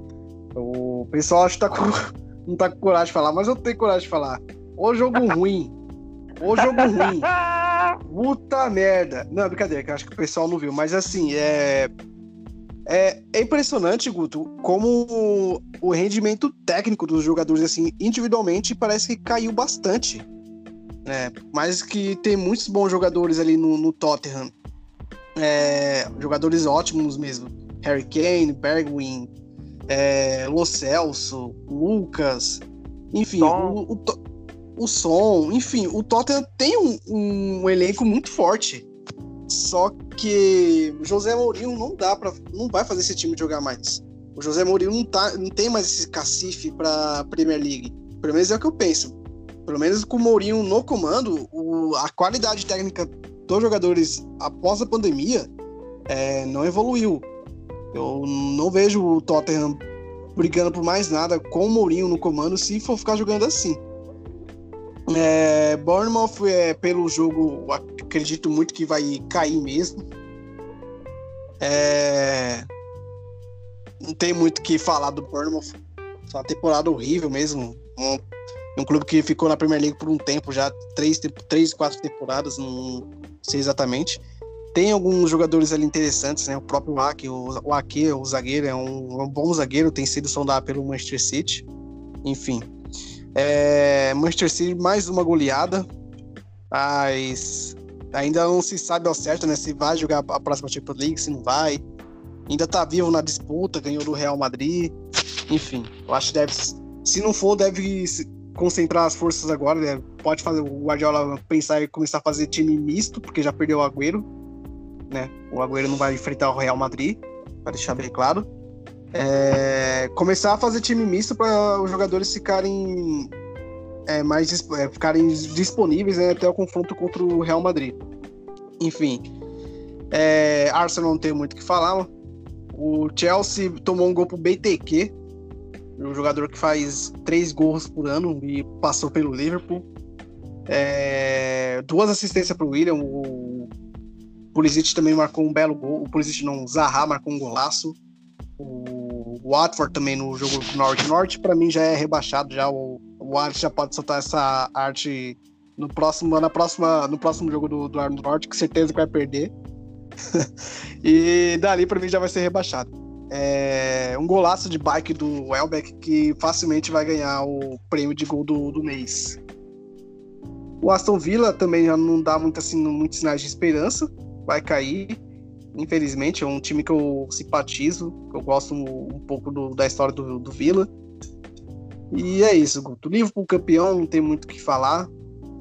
O pessoal acho que tá com... não tá com coragem de falar, mas eu tenho coragem de falar. O jogo ruim. O jogo ruim. Puta merda. Não, brincadeira, que eu acho que o pessoal não viu. Mas assim, é. É, é impressionante, Guto, como o rendimento técnico dos jogadores, assim, individualmente, parece que caiu bastante. Né? Mas que tem muitos bons jogadores ali no, no Tottenham. É, jogadores ótimos mesmo. Harry Kane, Bergwijn, é, Lo Celso, Lucas, enfim, o, o, o, som, enfim, o Tottenham tem um, um elenco muito forte. Só que o José Mourinho não dá para não vai fazer esse time jogar mais. O José Mourinho não, tá, não tem mais esse cacife para Premier League. Pelo menos é o que eu penso. Pelo menos com o Mourinho no comando, o, a qualidade técnica dos jogadores após a pandemia é, não evoluiu. Eu não vejo o Tottenham brigando por mais nada com o Mourinho no comando se for ficar jogando assim. É, Bournemouth, é, pelo jogo, acredito muito que vai cair mesmo. É, não tem muito o que falar do Bournemouth. Só uma temporada horrível mesmo. Um, um, clube que ficou na Premier League por um tempo já, três, três quatro temporadas, não sei exatamente. Tem alguns jogadores ali interessantes, né? O próprio Ake, o, o Ake, o zagueiro, é um, um bom zagueiro, tem sido sondado pelo Manchester City. Enfim, é, Manchester City, mais uma goleada. Mas ainda não se sabe ao certo né, se vai jogar a próxima Champions League, se não vai. Ainda tá vivo na disputa, ganhou do Real Madrid. Enfim, eu acho que deve. Se não for, deve concentrar as forças agora. Né? Pode fazer o Guardiola pensar em começar a fazer time misto, porque já perdeu o Agüero. Né? O Agüero não vai enfrentar o Real Madrid, para deixar bem claro é, começar a fazer time misto para os jogadores ficarem é, mais é, ficarem disponíveis né, até o confronto contra o Real Madrid. Enfim, é, Arsenal não tem muito o que falar. O Chelsea tomou um gol pro BTQ, um jogador que faz três gols por ano e passou pelo Liverpool. É, duas assistências para o William. O Pulisic também marcou um belo gol. O Pulisic não, o Zaha marcou um golaço. O o Watford também no jogo do Norte. Norte, para mim, já é rebaixado. Já o, o Arte já pode soltar essa arte no próximo, na próxima, no próximo jogo do, do Norte, que certeza que vai perder. e dali, para mim, já vai ser rebaixado. É um golaço de bike do Welbeck que facilmente vai ganhar o prêmio de gol do, do mês. O Aston Villa também já não dá muito, assim, muitos sinais de esperança, vai cair infelizmente, é um time que eu simpatizo, eu gosto um, pouco do, da história do, do Vila. E é isso, Guto. Liverpool campeão, não tem muito o que falar.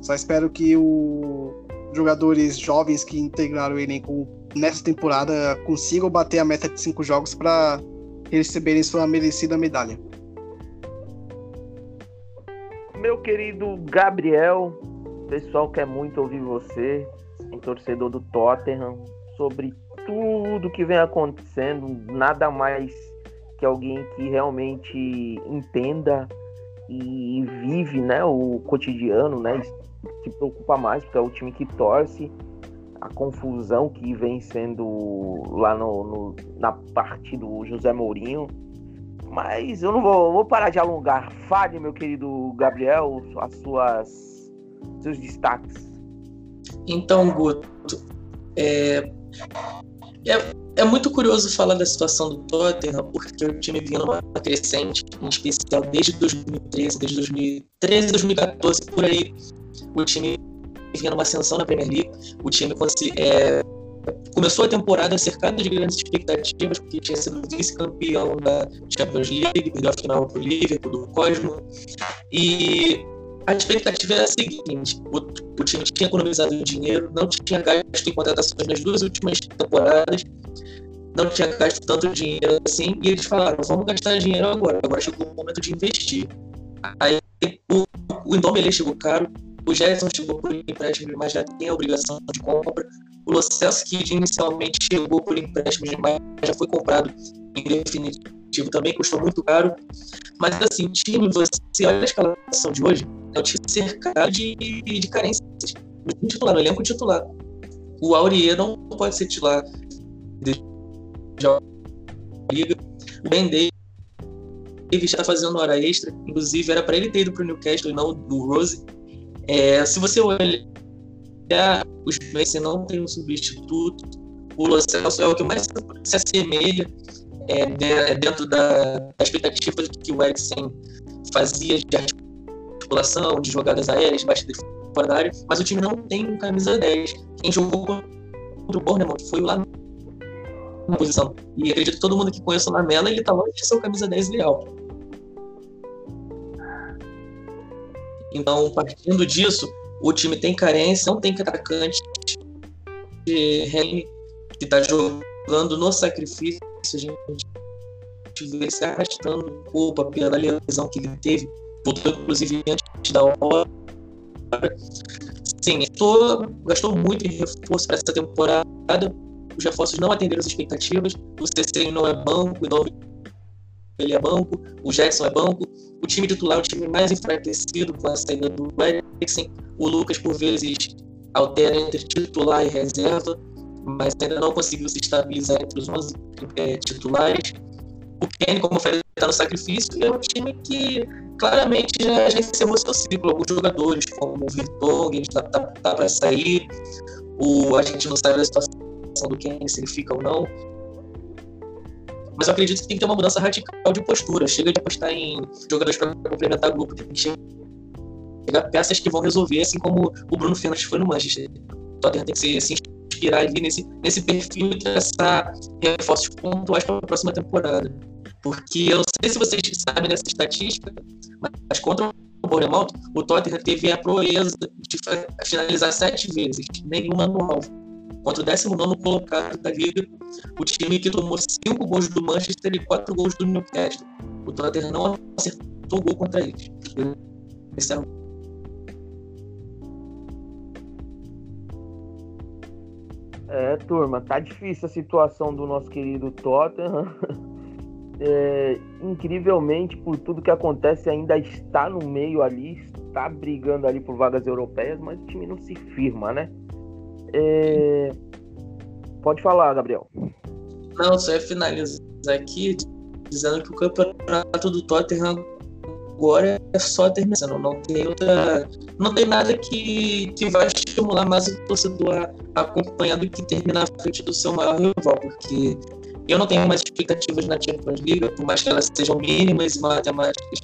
Só espero que os jogadores jovens que integraram o elenco nessa temporada consigam bater a meta de cinco jogos para receberem sua merecida medalha. Meu querido Gabriel, pessoal quer muito ouvir você, um torcedor do Tottenham, sobre tudo que vem acontecendo, nada mais que alguém que realmente entenda e vive né, o cotidiano, né, se preocupa mais, porque é o time que torce, a confusão que vem sendo lá no, no na parte do José Mourinho. Mas eu não vou, vou parar de alongar. Fale, meu querido Gabriel, as suas seus destaques. Então, Guto, é, é, é muito curioso falar da situação do Tottenham, porque o time vinha numa crescente, em especial desde 2013, desde 2013, 2014, por aí, o time vinha numa ascensão na Premier League, o time é, começou a temporada cercado de grandes expectativas, porque tinha sido vice-campeão da Champions League, perdeu a final para o Liverpool, do Cosmo, e a expectativa era a seguinte: o, o, time tinha economizado dinheiro, não tinha gasto em contratações nas duas últimas temporadas, não tinha gasto tanto dinheiro assim, e eles falaram: vamos gastar dinheiro agora, agora chegou o momento de investir. Aí o, o Indomele chegou caro, o Gerson chegou por empréstimo, mas já tem a obrigação de compra. O Lo que inicialmente chegou por empréstimo, mas já foi comprado em definitivo, também custou muito caro. Mas assim, o time, você olha a escalação de hoje, é um time cercado de, de carências. No titular, no elenco titular. O Aurier não pode ser titular de liga. O Ben Davis está fazendo hora extra. Inclusive, era para ele ter ido para o Newcastle e não do Rose. É, se você olhar, os Messi não tem um substituto. O Lo Celso é o que mais se assemelha é, dentro da, da expectativa que o Eriksen fazia de articulação, de jogadas aéreas, baixa fora da área, mas o time não tem camisa 10. Quem jogou contra o Bournemouth foi lá na posição. E acredito que todo mundo que conhece o Lamela, ele tá longe de ser o camisa 10 ideal. Então, partindo disso, o time tem carência, não tem atacante de Helm, que tá jogando no sacrifício, a gente vê se arrastando culpa pela lesão que ele teve, voltou inclusive antes da hora. Sim, gastou, gastou muito em reforço para essa temporada, os reforços não atenderam as expectativas, o CC não é banco, o ele é banco, o Jackson é banco, o time titular é o time mais enfraquecido com a saída do Eriksen, o Lucas por vezes altera entre titular e reserva, mas ainda não conseguiu se estabilizar entre os 11 é, titulares. O Kenny, como falei, está no sacrifício é um time que claramente já, já encerrou seu ciclo. Alguns jogadores, como o Virtong, está tá, tá para sair, o, a gente não sabe da situação do Kenny, se ele fica ou não. Mas eu acredito que tem que ter uma mudança radical de postura. Chega de apostar em jogadores para complementar o grupo, tem que chegar peças que vão resolver, assim como o Bruno Fernandes foi no Manchester. O Tottenham tem que se, se inspirar ali nesse, nesse perfil e traçar reforços pontuais para a próxima temporada. Porque eu não sei se vocês sabem dessa estatística, mas contra o Bournemouth, o Tottenham teve a proeza de finalizar sete vezes, nenhuma no alvo contra o 19 colocado da liga, o time que tomou 5 gols do Manchester e 4 gols do Newcastle. O Tottenham não acertou gol contra eles. Esse é É, turma, tá difícil a situação do nosso querido Tottenham. É, incrivelmente, por tudo que acontece, ainda está no meio ali, está brigando ali por vagas europeias, mas o time não se firma, né? É... Pode falar, Gabriel. Não, só ia finalizar aqui dizendo que o campeonato do Tottenham agora é só terminando. Não tem outra. Não tem nada que, que vai estimular mais o torcedor a acompanhar do que terminar à frente do seu maior rival, porque eu não tenho mais expectativas na Champions League, por mais que elas sejam mínimas e matemáticas,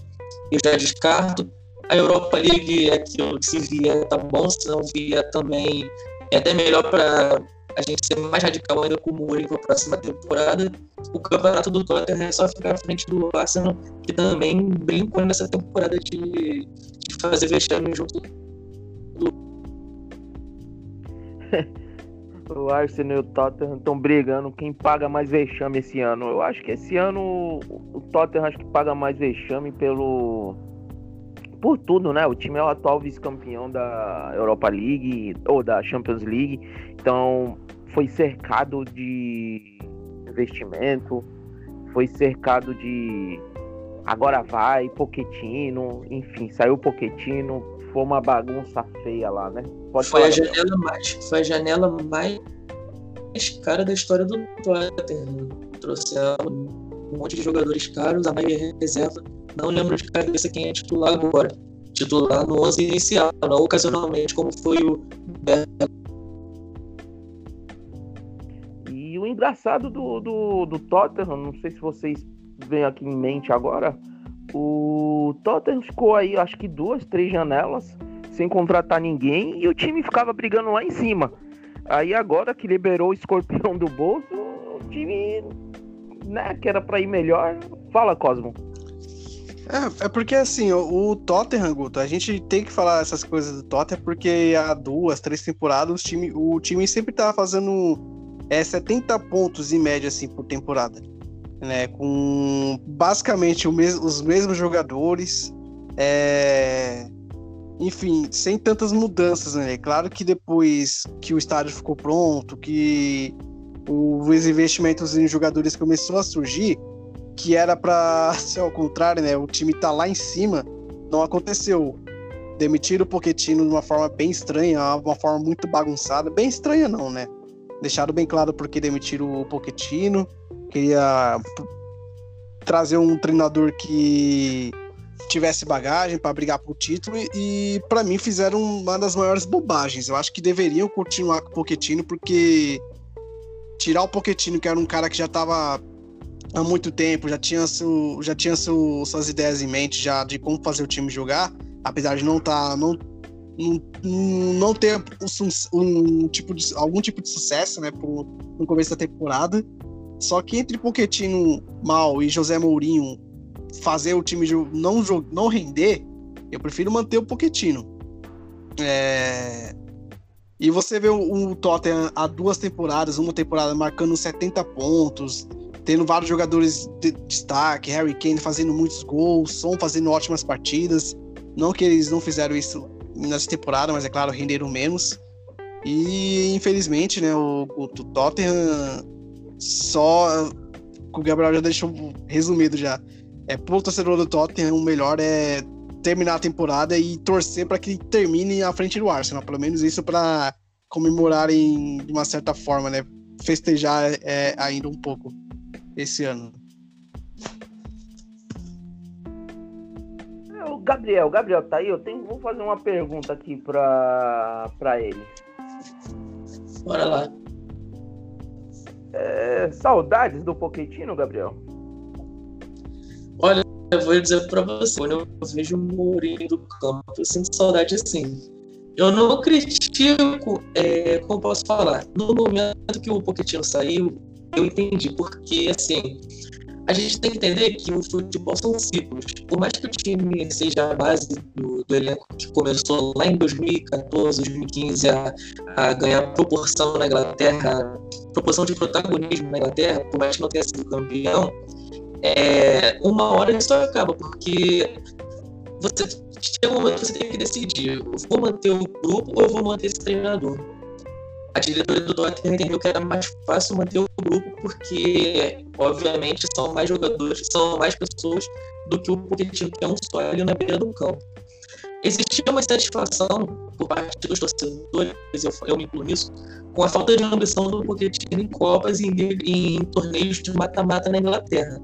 eu já descarto. A Europa League é aquilo que se via tá bom, se não via também é até melhor para a gente ser mais radical ainda com o Mourinho para a próxima temporada. O campeonato do Tottenham é só ficar à frente do Arsenal, que também brincou nessa temporada de, de fazer vexame junto do. o Arsenal e o Tottenham estão brigando quem paga mais vexame esse ano. Eu acho que esse ano o Tottenham acho que paga mais vexame pelo por tudo, né? O time é o atual vice-campeão da Europa League ou da Champions League, então foi cercado de investimento, foi cercado de agora vai, Poquetino, enfim, saiu Poquetino, foi uma bagunça feia lá, né? Pode foi, a janela mais, foi a janela mais cara da história do Tottenham. Trouxe um monte de jogadores caros, a maioria reserva não lembro de cabeça quem é titular agora. titular no 11 inicial, não ocasionalmente como foi o E o engraçado do, do, do Tottenham, não sei se vocês veem aqui em mente agora, o Tottenham ficou aí, acho que duas, três janelas sem contratar ninguém e o time ficava brigando lá em cima. Aí agora que liberou o escorpião do bolso, o time, né, que era para ir melhor. Fala, Cosmo. É, é porque assim, o, o Tottenham, Guto, a gente tem que falar essas coisas do Tottenham porque há duas, três temporadas o time, o time sempre tava fazendo é, 70 pontos em média assim por temporada. Né, com basicamente mes os mesmos jogadores, é, enfim, sem tantas mudanças, né? Claro que depois que o estádio ficou pronto, que os investimentos em jogadores começou a surgir, que era para ser ao contrário, né? O time tá lá em cima, não aconteceu. Demitiram o Pochettino de uma forma bem estranha, uma forma muito bagunçada. Bem estranha não, né? Deixaram bem claro porque demitiram o Pochettino. Queria trazer um treinador que tivesse bagagem para brigar por título e, e para mim fizeram uma das maiores bobagens. Eu acho que deveriam continuar com o Pochettino porque tirar o Pochettino, que era um cara que já estava há muito tempo, já tinha, seu, já tinha seu, suas ideias em mente já de como fazer o time jogar, apesar de não tá, não, não, não ter um, um, tipo de, algum tipo de sucesso né, pro, no começo da temporada. Só que entre Pochettino mal e José Mourinho fazer o time não, não render, eu prefiro manter o Pochettino. É... E você vê o, o Tottenham há duas temporadas, uma temporada marcando 70 pontos, tendo vários jogadores de destaque, Harry Kane fazendo muitos gols, Son fazendo ótimas partidas. Não que eles não fizeram isso nessa temporada, mas é claro, renderam menos. E infelizmente, né, o, o, o Tottenham só. O Gabriel já deixou resumido já. É pro torcedor do Tottenham, o melhor é terminar a temporada e torcer para que termine à frente do Arsenal. Pelo menos isso para comemorarem de uma certa forma, né? Festejar é, ainda um pouco esse ano. É, o Gabriel, o Gabriel tá aí? Eu tenho, vou fazer uma pergunta aqui para para ele. Bora lá. É, saudades do Poquetino, Gabriel? Olha, eu vou dizer para você, quando eu vejo o Mourinho do campo, eu sinto saudade assim. Eu não critico, é, como posso falar, no momento que o Pochettino saiu, eu entendi, porque assim, a gente tem que entender que o futebol são ciclos. Por mais que o time seja a base do, do elenco que começou lá em 2014, 2015 a, a ganhar proporção na Inglaterra, proporção de protagonismo na Inglaterra, por mais que não tenha sido campeão, é, uma hora isso acaba, porque você chega um momento que você tem que decidir: vou manter o grupo ou vou manter esse treinador? A diretoria do Tottenham entendeu que era mais fácil manter o grupo porque, obviamente, são mais jogadores, são mais pessoas do que o Pochettino, que é um só ali na beira do campo. Existia uma satisfação por parte dos torcedores, eu, eu me incluo nisso, com a falta de ambição do Pochettino em Copas e em, em torneios de mata-mata na Inglaterra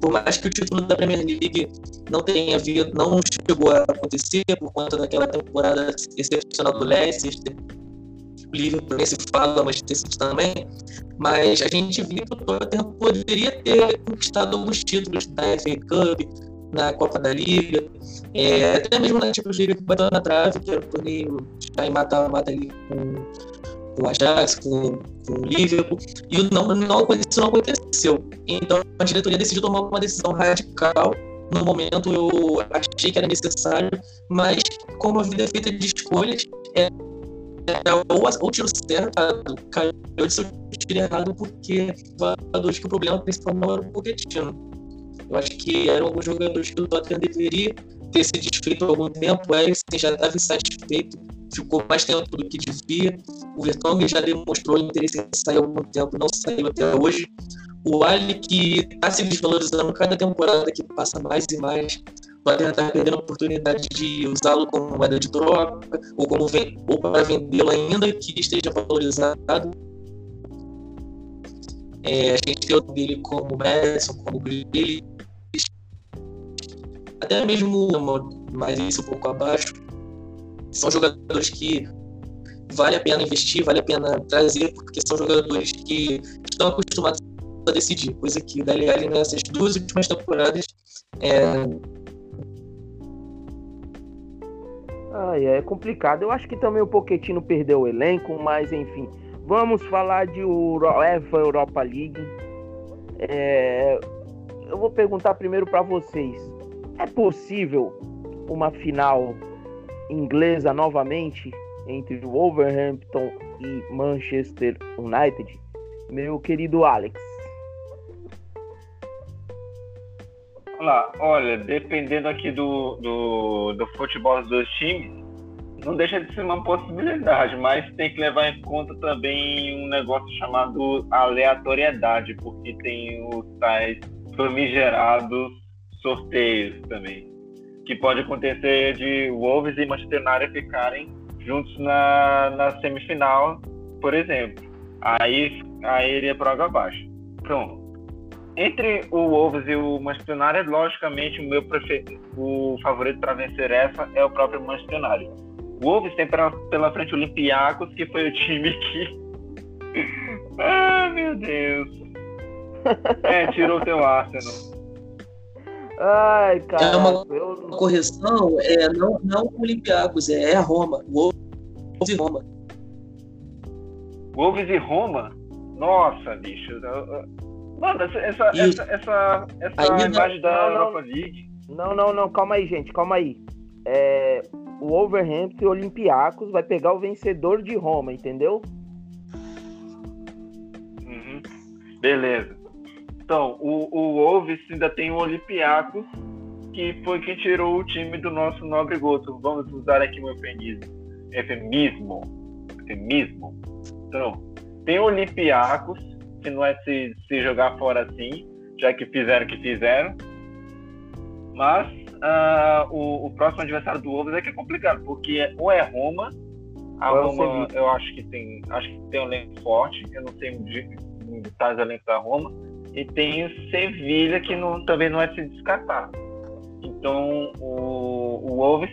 por mais que o título da Premier League não tenha havido, não chegou a acontecer por conta daquela temporada excepcional do Leicester, Liverpool nem se fala, mas também, mas a gente viu que o Tottenham poderia ter conquistado alguns títulos da FA Cup, na Copa da Liga, é, até mesmo na Champions League bateu na trave, que era o torneio já em mata-mata ali com com o Ajax, com, com o Liverpool, e não, não, isso não aconteceu. Então a diretoria decidiu tomar uma decisão radical. No momento eu achei que era necessário, mas como a vida é feita de escolhas, é, é ou, ou tiro certo, caiu de seu tiro errado, porque jogadores que o problema principal não era o Pochettino. Eu acho que eram alguns jogadores que o Tottenham deveria ter se desfeito há algum tempo. O Eriksen já estava insatisfeito ficou mais tempo do que devia. O Vertonghen já demonstrou interesse em sair há algum tempo, não saiu até hoje. O Ali, que está se desvalorizando cada temporada que passa mais e mais, pode estar perdendo a oportunidade de usá-lo como moeda de troca ou, como ou para vendê-lo ainda que esteja valorizado. É, a gente tem o dele como Madison, como Grealish, até mesmo mais isso um pouco abaixo, são jogadores que vale a pena investir, vale a pena trazer, porque são jogadores que estão acostumados a decidir, coisa que o Dele nessas duas últimas temporadas é, Ai, é complicado. Eu acho que também o Pochettino perdeu o elenco, mas enfim. Vamos falar de UEFA Europa League. É, eu vou perguntar primeiro para vocês. É possível uma final inglesa novamente entre Wolverhampton e Manchester United? Meu querido Alex. Olá, olha, dependendo aqui do, do, do futebol dos dois times, não deixa de ser uma possibilidade, mas tem que levar em conta também um negócio chamado aleatoriedade, porque tem os tais famigerados sorteios também. Que pode acontecer de Wolves e Manchester United ficarem juntos na, na semifinal, por exemplo. Aí, aí iria para água abaixo. Pronto. Entre o Wolves e o Manchester United, logicamente, o meu preferido, o favorito para vencer essa é o próprio Manchester United. O Wolves tem pela, pela frente o Olympiacos, que foi o time que. ah, meu Deus. É, tirou teu Arsenal. Ai, cara. É uma eu... correção, é não, não o Olympiacos, é a Roma. Wolves e Roma. Wolves e Roma? Nossa, bicho. Mano, essa, essa, essa, essa, essa Aí, imagem da não, não. Europa League. Não, não, não, calma aí, gente, calma aí. É, o Wolverhampton e o Olympiacos vai pegar o vencedor de Roma, entendeu? Uhum. Beleza. Então, o, o Wolves ainda tem o Olympiacos, que foi quem tirou o time do nosso nobre gosto. Vamos usar aqui um eufemismo. Eufemismo. Eufemismo. Então, tem o Olympiacos, que não é se, se jogar fora assim, já que fizeram o que fizeram. Mas ah, o, o próximo adversário do Wolves é que é complicado, porque ou é Roma, a é Roma eu acho que tem acho que tem um elenco forte, eu não sei detalhes o elenco da Roma, e tem o Sevilha que não, também não é se descartar. Então o, o Wolves,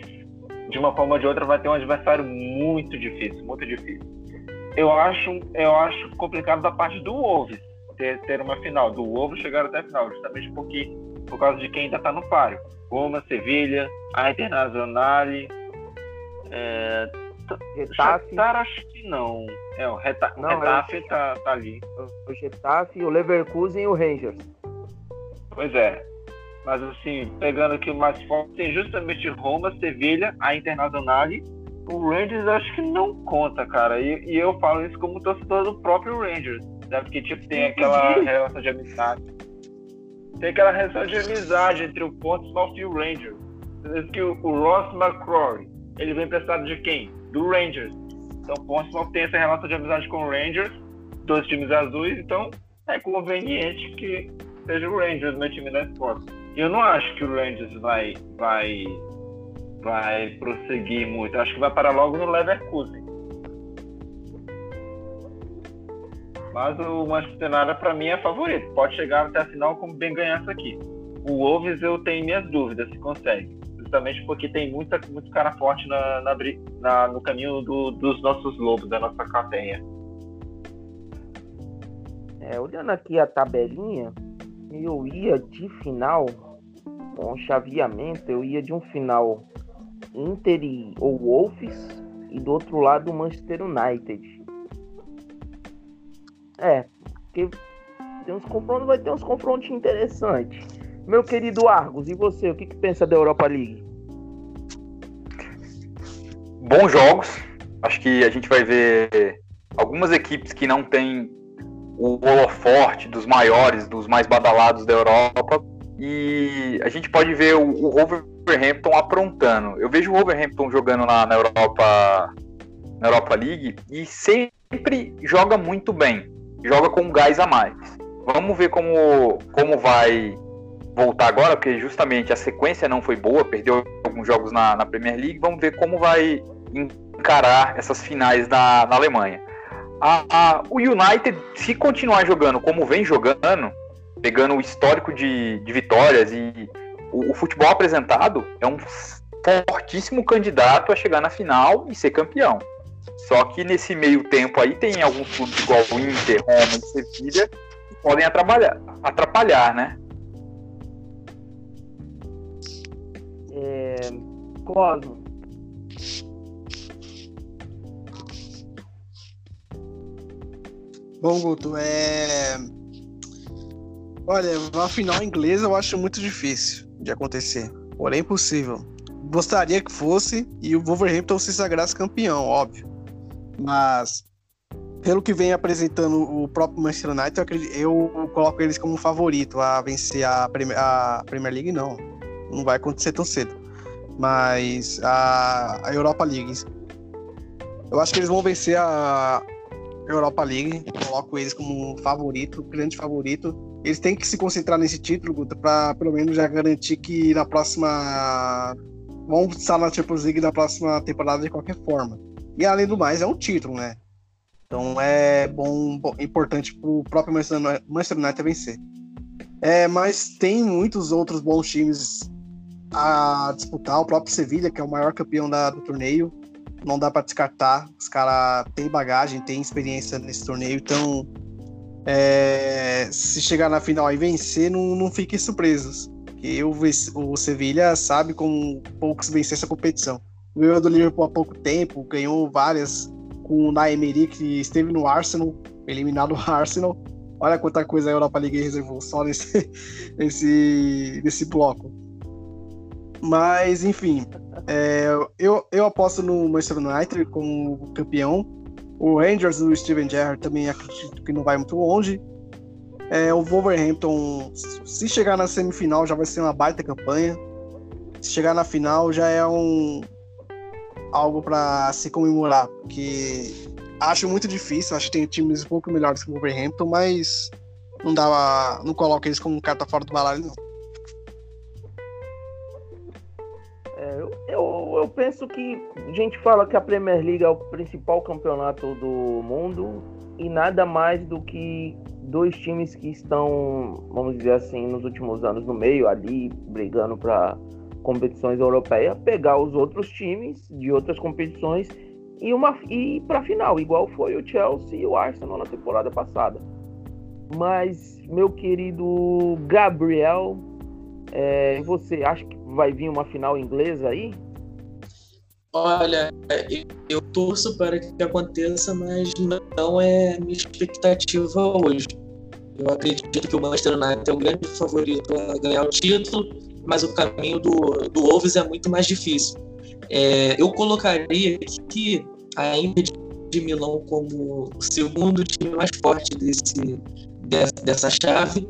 de uma forma ou de outra, vai ter um adversário muito difícil, muito difícil. Eu acho, eu acho complicado da parte do Wolves ter, ter uma final, do Wolves chegar até a final, justamente porque por causa de quem ainda está no páreo. Roma, Sevilha, a Internazionale, é, Getafe, Shakhtar acho que não. É, o Reta, Não, é o- Retafe tá, tá ali. o Getafe, o Leverkusen e o Rangers. Pois é. Mas assim, pegando aqui o mais forte, tem justamente Roma, Sevilha, a Internazionale. O Rangers acho que não conta, cara. E, e eu falo isso como torcedor do próprio Rangers. Né? Porque tipo, tem aquela relação de amizade. Tem aquela relação de amizade entre o Portsmouth e o Rangers. Que o, o Ross McCrory, ele vem emprestado de quem? Do Rangers. Então o Portsmouth tem essa relação de amizade com o Rangers, dois times azuis, então é conveniente que seja o Rangers meu time da Escócia. E eu não acho que o Rangers vai, vai, vai prosseguir muito. Acho que vai parar logo no Leverkusen. Mas o Manchester United para mim é favorito. Pode chegar até a final como bem ganhar isso aqui. O Wolves eu tenho minhas dúvidas se consegue. Justamente porque tem muita, muito cara forte na, na na- no caminho do- dos nossos lobos, da nossa capenha. É, olhando aqui a tabelinha, eu ia de final, com chaveamento, eu ia de um final Inter e- ou Wolves e do outro lado o Manchester United. É, porque tem uns confrontos, vai ter uns confrontos interessantes. Meu querido Argos, e você, o que, que pensa da Europa League? bons jogos. Acho que a gente vai ver algumas equipes que não têm o holoforte dos maiores, dos mais badalados da Europa. E a gente pode ver o, o Wolverhampton aprontando. Eu vejo o Wolverhampton jogando na, na Europa na Europa League e sempre joga muito bem. Joga com gás a mais. Vamos ver como, como vai voltar agora, porque justamente a sequência não foi boa, perdeu alguns jogos na, na Premier League. Vamos ver como vai encarar essas finais na, na Alemanha. A- a- o United, se continuar jogando como vem jogando, pegando o histórico de, de vitórias e o, o futebol apresentado é um fortíssimo candidato a chegar na final e ser campeão. Só que nesse meio tempo aí tem alguns clubes igual o Inter, Roma e Sevilha que podem atrapalhar, atrapalhar né? É... Cosmo. Bom, Guto, é. Olha, a final inglesa eu acho muito difícil de acontecer. Porém, possível. Gostaria que fosse e o Wolverhampton se sagrasse campeão, óbvio. Mas, pelo que vem apresentando o próprio Manchester United, eu, acredito, eu coloco eles como favorito a vencer a Premier, a Premier League, não. Não vai acontecer tão cedo. Mas a, a Europa League. Eu acho que eles vão vencer a Europa League. Coloco eles como favorito, grande favorito. Eles têm que se concentrar nesse título, para pelo menos já garantir que na próxima. vão estar na Champions League na próxima temporada de qualquer forma. E além do mais, é um título, né? Então é bom, bom importante para o próprio Manchester United vencer. É, mas tem muitos outros bons times a disputar. O próprio Sevilha, que é o maior campeão da, do torneio, não dá para descartar. Os caras têm bagagem, têm experiência nesse torneio, então é, se chegar na final e vencer, não, não fiquem surpresos. Porque o, o Sevilha sabe como poucos vencer essa competição ganhou do Liverpool há pouco tempo, ganhou várias com o Naemeri, que esteve no Arsenal, eliminado o Arsenal. Olha quanta coisa a Europa League reservou só nesse, nesse, nesse bloco. Mas, enfim, é, eu, eu aposto no Manchester United como campeão. O Rangers do Steven Gerrard também acredito que não vai muito longe. É, o Wolverhampton, se chegar na semifinal, já vai ser uma baita campanha. Se chegar na final, já é um, algo para se comemorar, porque acho muito difícil, acho que tem times um pouco melhores que o Wolverhampton, mas não dá, não coloca eles como carta fora do baralho, não. É, eu, eu, penso que a gente fala que a Premier League é o principal campeonato do mundo e nada mais do que dois times que estão, vamos dizer assim, nos últimos anos no meio ali, brigando para competições europeias, pegar os outros times de outras competições e, uma, e para final, igual foi o Chelsea e o Arsenal na temporada passada. Mas, meu querido Gabriel, é, você acha que vai vir uma final inglesa aí? Olha, eu torço para que aconteça, mas não é minha expectativa hoje. Eu acredito que o Manchester United é o grande favorito a ganhar o título mas o caminho do, do Wolves é muito mais difícil. É, eu colocaria que a Inter de Milão como o segundo time mais forte desse, dessa, dessa chave,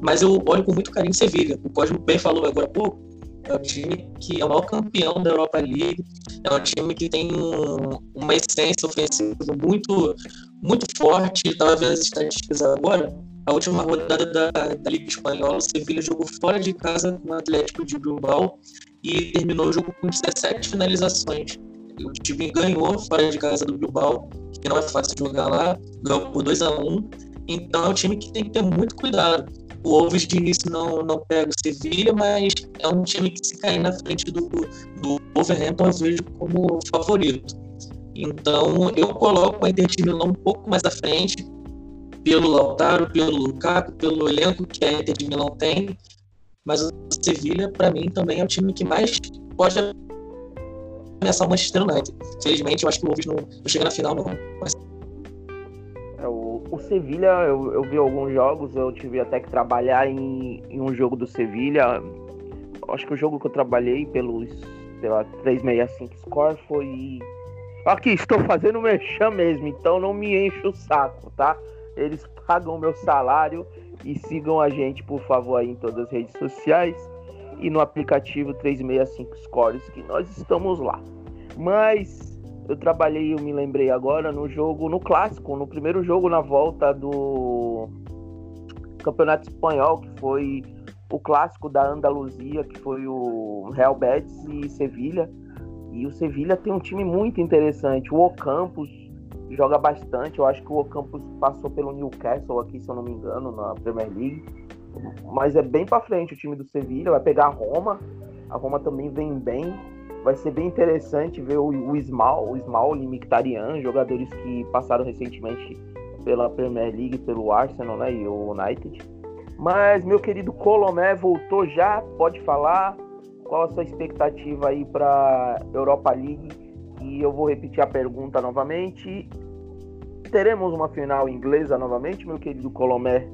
mas eu olho com muito carinho Sevilha. O Cosmo bem falou agora há pouco, é um time que é o maior campeão da Europa League, é um time que tem um, uma essência ofensiva muito, muito forte. Estava vendo as estatísticas agora a última rodada da, da Liga Espanhola, o Sevilla jogou fora de casa com o Atlético de Bilbao e terminou o jogo com 17 finalizações. O time ganhou fora de casa do Bilbao, que não é fácil jogar lá, ganhou por 2 a 1 Então é um time que tem que ter muito cuidado. O Wolves de início não, não pega o Sevilla, mas é um time que se cair na frente do, do Wolverhampton eu vejo como favorito. Então eu coloco a Inter de Milão um pouco mais à frente, pelo Lautaro, pelo Lukaku, pelo elenco que a Inter de Milão tem. Mas o Sevilha, para mim, também é o time que mais pode ameaçar o Manchester United. Felizmente, eu acho que o Wolves não, não chega na final, não. Mas... O, o Sevilha, eu, eu vi alguns jogos, eu tive até que trabalhar em, em um jogo do Sevilha. Acho que o jogo que eu trabalhei pelos, pela 365 Score foi. Aqui, estou fazendo merchan mesmo, então não me enche o saco, tá? eles pagam meu salário e sigam a gente, por favor, aí em todas as redes sociais e no aplicativo 365 Scores, que nós estamos lá. Mas eu trabalhei, eu me lembrei agora, no jogo, no clássico, no primeiro jogo na volta do Campeonato Espanhol, que foi o clássico da Andaluzia, que foi o Real Betis e Sevilha. E o Sevilha tem um time muito interessante. O Ocampos joga bastante. Eu acho que o Ocampos passou pelo Newcastle aqui, se eu não me engano, na Premier League. mas é bem para frente o time do Sevilha, vai pegar a Roma. A Roma também vem bem. Vai ser bem interessante ver o, o Ismal, o Ismal e Mkhitaryan, jogadores que passaram recentemente pela Premier League, pelo Arsenal né, e o United. Mas meu querido Colomé voltou já, pode falar qual a sua expectativa aí para Europa League? E eu vou repetir a pergunta novamente. Teremos uma final inglesa novamente, meu querido Colomé?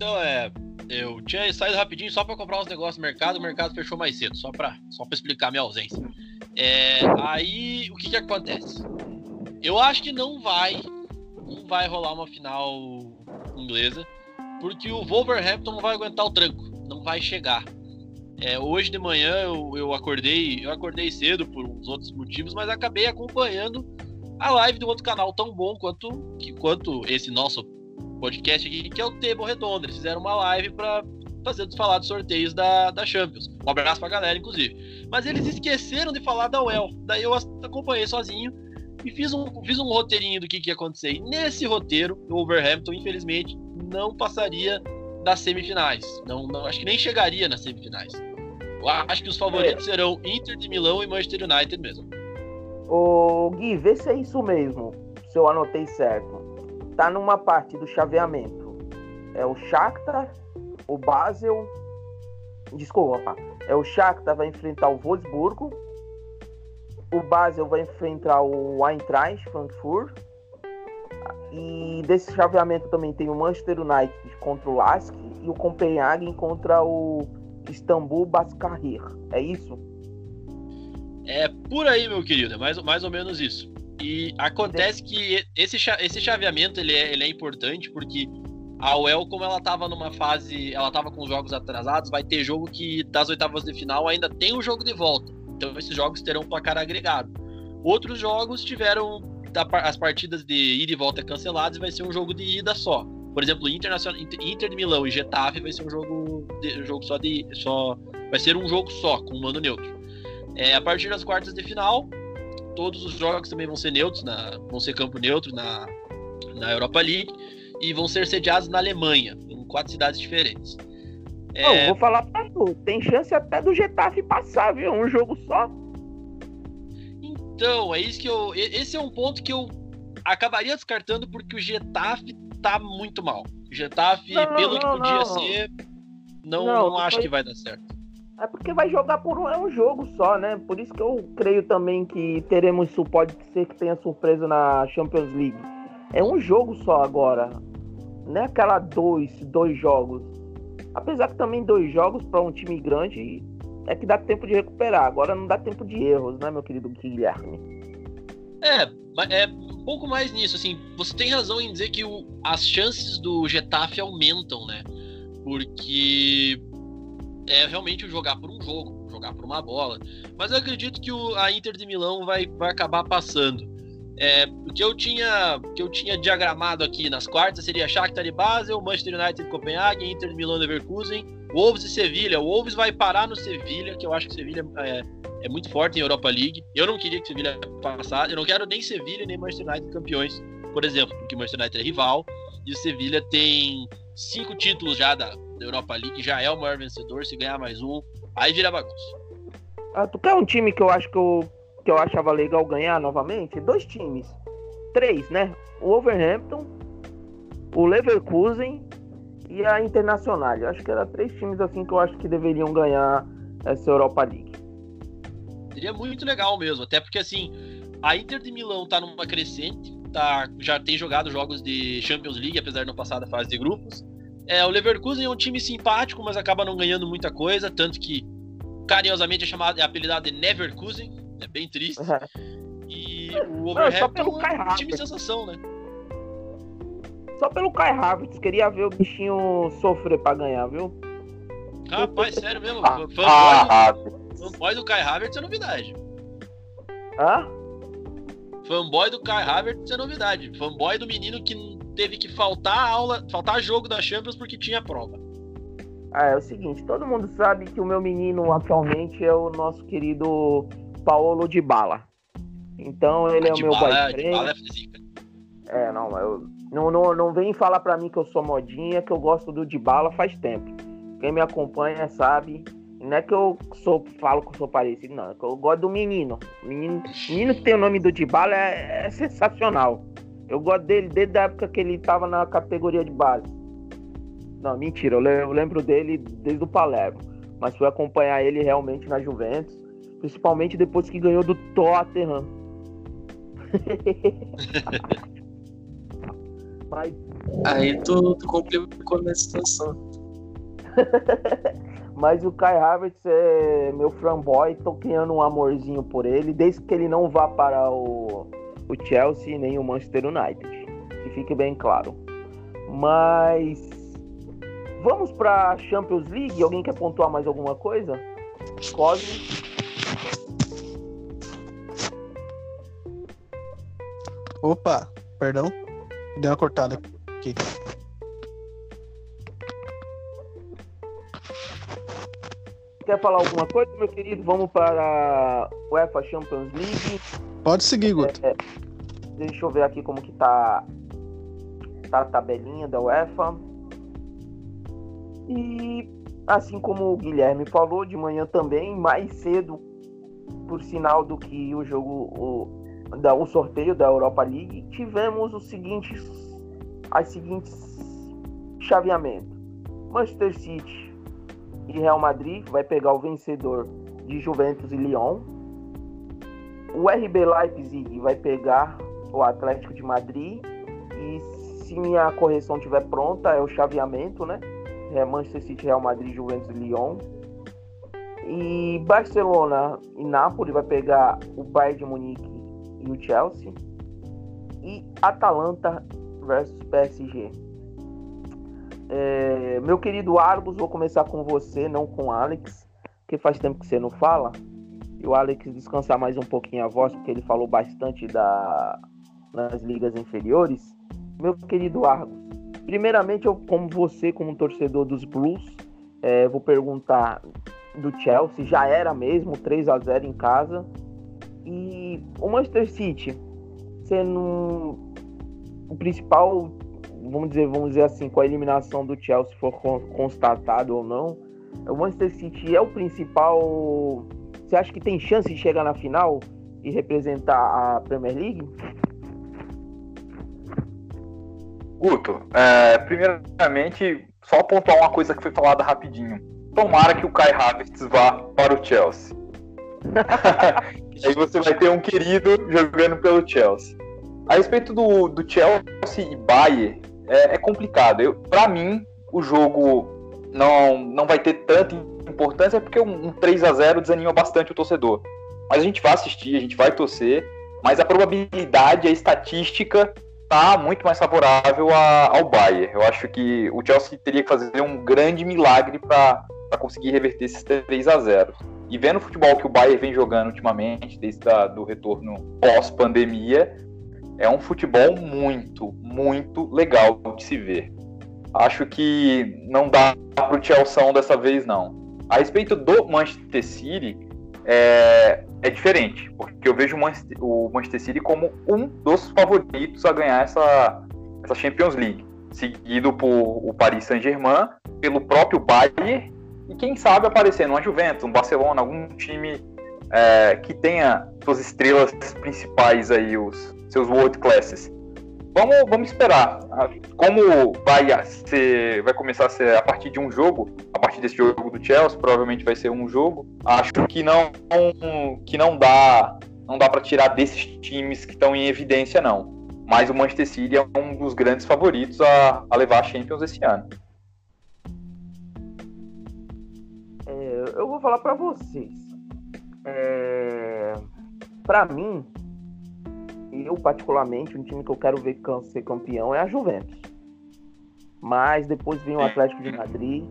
Então é, eu tinha saído rapidinho só para comprar uns negócios no mercado, o mercado fechou mais cedo, só para só pra explicar minha ausência. É, aí o que que acontece? Eu acho que não vai, não vai rolar uma final inglesa, porque o Wolverhampton não vai aguentar o tranco, não vai chegar. É, hoje de manhã eu, eu acordei, eu acordei cedo por uns outros motivos, mas acabei acompanhando a live do outro canal tão bom quanto, que, quanto esse nosso podcast aqui, que é o Table Redondo. Eles fizeram uma live para fazer falar dos sorteios da, da Champions. Um abraço pra galera, inclusive. Mas eles esqueceram de falar da UEL. Daí eu acompanhei sozinho e fiz um, fiz um roteirinho do que, que ia acontecer. E nesse roteiro, o Wolverhampton, infelizmente, não passaria das semifinais. Não, não, acho que nem chegaria nas semifinais. Eu acho que os favoritos é. serão Inter de Milão e Manchester United mesmo. Ô Gui, vê se é isso mesmo, se eu anotei certo. Tá numa parte do chaveamento. É o Shakhtar, o Basel. Desculpa, é o Shakhtar vai enfrentar o Wolfsburgo. O Basel vai enfrentar o Eintracht Frankfurt e desse chaveamento também tem o Manchester United contra o Lask e o Copenhagen contra o Istambul Basaksehir. É isso? É por aí, meu querido. É mais, mais ou menos isso. E acontece que esse, esse chaveamento ele é, ele é importante porque a UEL, como ela estava numa fase, ela estava com jogos atrasados, vai ter jogo que das oitavas de final ainda tem o jogo de volta. Então esses jogos terão placar agregado. Outros jogos tiveram as partidas de ida e volta canceladas e vai ser um jogo de ida só. Por exemplo, Internacional, Inter de Milão e Getafe vai ser um jogo, de, jogo só de só vai ser um jogo só com um mano neutro. É, a partir das quartas de final, todos os jogos também vão ser neutros, na, vão ser campo neutro na, na Europa League e vão ser sediados na Alemanha, em quatro cidades diferentes. É... vou falar pra tu, tem chance até do Getafe passar, viu? Um jogo só. Então, é isso que eu. Esse é um ponto que eu acabaria descartando porque o Getafe tá muito mal. O Getafe, não, pelo não, que podia não. ser, não, não, acho foi... que vai dar certo. É porque vai jogar por um, é um jogo só, né? Por isso que eu creio também que teremos isso. Pode ser que tenha surpresa na Champions League. É um jogo só agora. Não é aquela dois, dois jogos. Apesar que também dois jogos para um time grande é que dá tempo de recuperar. Agora não dá tempo de erros, né, meu querido Guilherme? É, é um pouco mais nisso, assim, você tem razão em dizer que o, as chances do Getafe aumentam, né? Porque é realmente jogar por um jogo, jogar por uma bola. Mas eu acredito que o, a Inter de Milão vai, vai acabar passando. É, o que eu tinha que eu tinha diagramado aqui nas quartas seria Shakhtar e Basel, Manchester United e Copenhague, Inter de Milão e Leverkusen, Wolves e Sevilha. O Wolves vai parar no Sevilha, que eu acho que Sevilha é, é muito forte em Europa League. Eu não queria que Sevilha passasse, eu não quero nem Sevilha nem Manchester United campeões, por exemplo, porque o Manchester United é rival e o Sevilha tem cinco títulos já da, da Europa League, já é o maior vencedor. Se ganhar mais um, aí vira bagunça. Ah, tu quer um time que eu acho que eu que eu achava legal ganhar novamente, dois times. Três, né? O Wolverhampton, o Leverkusen e a Internacional. Eu acho que eram três times assim que eu acho que deveriam ganhar essa Europa League. Seria muito legal mesmo, até porque assim, a Inter de Milão tá numa crescente, tá, já tem jogado jogos de Champions League, apesar de não passar da fase de grupos. É, o Leverkusen é um time simpático, mas acaba não ganhando muita coisa, tanto que carinhosamente é chamado, é apelidado de Neverkusen, é bem triste. E o Overhampton é um time sensação, né? Só pelo Kai Havertz, queria ver o bichinho sofrer pra ganhar, viu? Rapaz, sério mesmo. Ah, fanboy, ah, fanboy do Kai Havertz é novidade. Hã? Fanboy do Kai Havertz é novidade. Fanboy do menino que teve que faltar aula, faltar jogo da Champions porque tinha prova. Ah, é o seguinte, todo mundo sabe que o meu menino atualmente é o nosso querido Paulo de Bala. Então ele é o meu bala. De bala é, é, não, eu, Não, não, não vem falar pra mim que eu sou modinha, que eu gosto do Dybala faz tempo. Quem me acompanha sabe. Não é que eu sou, falo que eu sou parecido, não. É que eu gosto do menino. O menino, menino que tem o nome do Dybala é, é sensacional. Eu gosto dele desde a época que ele tava na categoria de base. Não, mentira, eu lembro dele desde o Palermo. Mas fui acompanhar ele realmente na Juventus. Principalmente depois que ganhou do Tottenham. Mas Aí tu, tu complicou a minha situação. Mas o Kai Havertz é meu fanboy, tô criando um amorzinho por ele, desde que ele não vá para o, o Chelsea nem o Manchester United. Que fique bem claro. Mas vamos para Champions League? Alguém quer pontuar mais alguma coisa? Cosme? Opa, perdão. Deu uma cortada aqui. Quer falar alguma coisa, meu querido? Vamos para a UEFA Champions League. Pode seguir, Guto. É, deixa eu ver aqui como que tá, tá a tabelinha da UEFA. E assim como o Guilherme falou, de manhã também, mais cedo, por sinal do que o jogo, o, da, o sorteio da Europa League, tivemos os seguintes, as seguintes chaveamentos. Manchester City e Real Madrid vai pegar o vencedor de Juventus e Lyon. O RB Leipzig vai pegar o Atlético de Madrid. E se minha correção estiver pronta, é o chaveamento, né? É Manchester City, Real Madrid, Juventus e Lyon. E Barcelona e Napoli vai pegar o Bayern de Munique e o Chelsea. E Atalanta versus PSG. É, meu querido Argos, vou começar com você, não com Alex, porque faz tempo que você não fala. E o Alex descansar mais um pouquinho a voz, porque ele falou bastante da, nas ligas inferiores. Meu querido Argos, primeiramente, eu, como você, como torcedor dos Blues, é, vou perguntar do Chelsea, já era mesmo 3 a 0 em casa. E o Manchester City, sendo o principal vamos dizer, vamos dizer assim, com a eliminação do Chelsea for constatado ou não, o Manchester City é o principal. Você acha que tem chance de chegar na final e representar a Premier League? Guto, é, primeiramente, só pontuar uma coisa que foi falada rapidinho. Tomara que o Kai Havertz vá para o Chelsea. Aí você vai ter um querido jogando pelo Chelsea. A respeito do, do Chelsea e Bayern, é, é complicado. Para mim, o jogo não, não vai ter tanta importância porque um, um 3 a 0 desanima bastante o torcedor. Mas a gente vai assistir, a gente vai torcer, mas a probabilidade, a estatística tá muito mais favorável a, ao Bayern. Eu acho que o Chelsea teria que fazer um grande milagre para conseguir reverter esses 3 a 0 E vendo o futebol que o Bayern vem jogando ultimamente, desde a, do retorno pós-pandemia, é um futebol muito, muito legal de se ver. Acho que não dá para o Chelsea dessa vez, não. A respeito do Manchester City, é, é diferente, porque eu vejo o Manchester, City como um dos favoritos a ganhar essa, essa Champions League, seguido por o Paris Saint-Germain, pelo próprio Bayern e quem sabe aparecendo uma Juventus, um Barcelona, algum time é, que tenha suas estrelas principais aí, os seus world classes. Vamos, vamos esperar. Como vai ser, vai começar a ser a partir de um jogo, a partir desse jogo do Chelsea, provavelmente vai ser um jogo. Acho que não que não dá, não dá para tirar desses times que estão em evidência não. Mas o Manchester City é um dos grandes favoritos a, a levar a Champions esse ano. É, eu vou falar para vocês. É, para mim, eu particularmente, um time que eu quero ver ser campeão é a Juventus. Mas depois vem o Atlético de Madrid.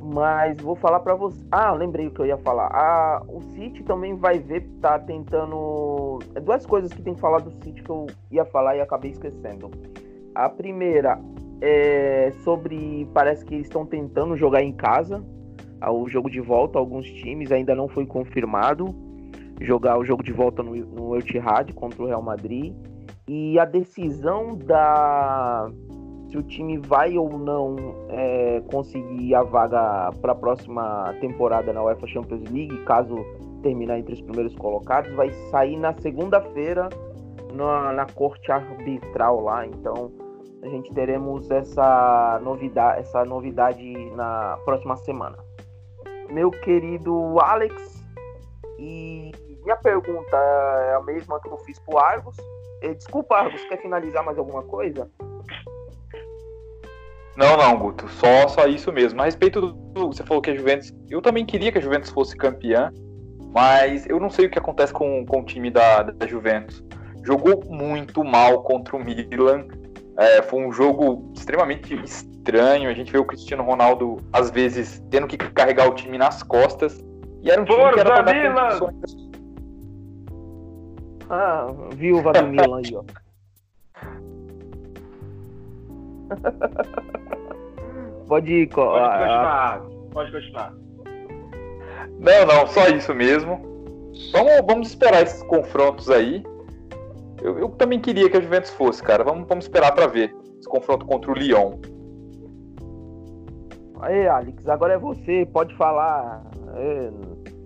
Mas vou falar para você. Ah, lembrei o que eu ia falar. Ah, o City também vai ver, tá tentando. É duas coisas que tem que falar do City que eu ia falar e acabei esquecendo. A primeira é sobre. Parece que eles estão tentando jogar em casa. O jogo de volta, alguns times ainda não foi confirmado jogar o jogo de volta no, no Etihad contra o Real Madrid. E a decisão da se o time vai ou não é, conseguir a vaga para a próxima temporada na UEFA Champions League, caso terminar entre os primeiros colocados, vai sair na segunda-feira na, na corte arbitral lá. Então a gente teremos essa novidade, essa novidade na próxima semana. Meu querido Alex, e minha pergunta é a mesma que eu fiz pro Argos. Desculpa, Argos, quer finalizar mais alguma coisa? Não, não, Guto. Só, só isso mesmo. A respeito do, Você falou que a Juventus. Eu também queria que a Juventus fosse campeã, mas eu não sei o que acontece com, com o time da, da Juventus. Jogou muito mal contra o Milan. É, foi um jogo extremamente estranho. A gente vê o Cristiano Ronaldo, às vezes, tendo que carregar o time nas costas. E era um time que era pra dar condições. Ah, viúva do Milan aí, ó. Pode ir, co- Pode a- a- continuar. Pode continuar. Não, não, só isso mesmo. Vamos, vamos esperar esses confrontos aí. Eu, eu também queria que a Juventus fosse, cara. Vamos, vamos esperar pra ver esse confronto contra o Lyon. Aí, Alex, agora é você, pode falar. É,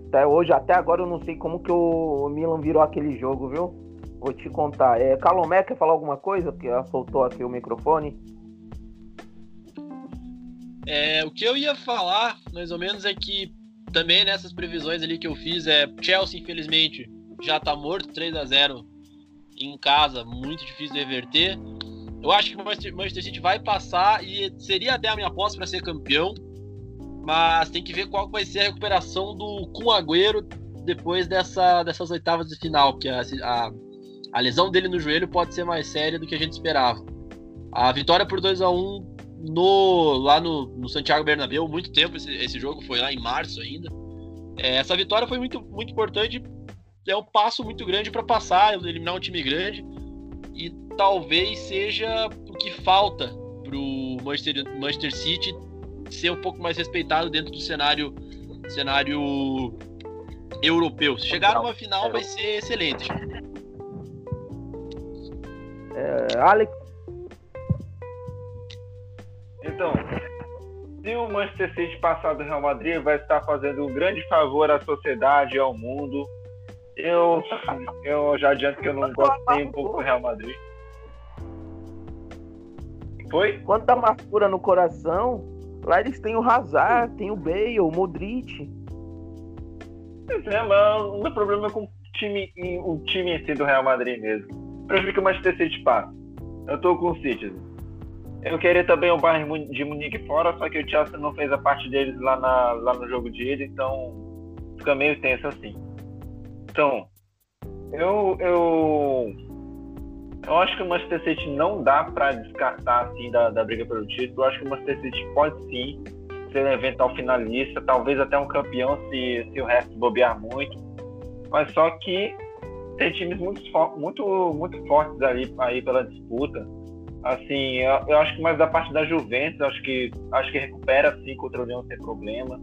até hoje, até agora eu não sei como que o Milan virou aquele jogo, viu? Vou te contar. É, Calomé quer falar alguma coisa? Porque ela soltou aqui o microfone. É, o que eu ia falar, mais ou menos, é que também nessas previsões ali que eu fiz, é Chelsea, infelizmente, já tá morto, 3 a 0 em casa, muito difícil de reverter. Eu acho que o Manchester, City vai passar e seria até a minha aposta para ser campeão, mas tem que ver qual vai ser a recuperação do Kun Agüero depois dessa, dessas oitavas de final, porque a, a, a lesão dele no joelho pode ser mais séria do que a gente esperava. A vitória por 2 a 1 no, lá no, no Santiago Bernabéu, muito tempo esse, esse jogo, foi lá em março ainda. É, essa vitória foi muito, muito importante, é um passo muito grande para passar, eliminar um time grande, e talvez seja o que falta para o Manchester, Manchester City ser um pouco mais respeitado dentro do cenário, cenário europeu. Se chegar numa final, vai ser excelente. É, Alex, Então, se o Manchester City passar do Real Madrid, vai estar fazendo um grande favor à sociedade e ao mundo. Eu, eu já adianto que eu não gosto nem um pouco do Real Madrid. Foi? quanta amargura no coração, lá eles têm o Hazard, tem o Bale, o Modric. Pois é, mas o meu problema é com o time, o time em si do Real Madrid mesmo. Prefiro que o Manchester City passe. Eu tô com o City. Eu queria também o Bayern de Munique fora, só que o Chelsea não fez a parte deles lá, na, lá no jogo de ida, então fica meio tenso assim. Então, eu, eu, eu acho que o Manchester City não dá pra descartar assim da, da briga pelo título. Eu acho que o Manchester City pode sim ser um eventual finalista, talvez até um campeão se, se o resto bobear muito. Mas só que tem times muito, muito, muito fortes ali aí pela disputa. Assim, eu, eu acho que mais da parte da Juventus, acho que acho que recupera assim contra o Leão sem problema.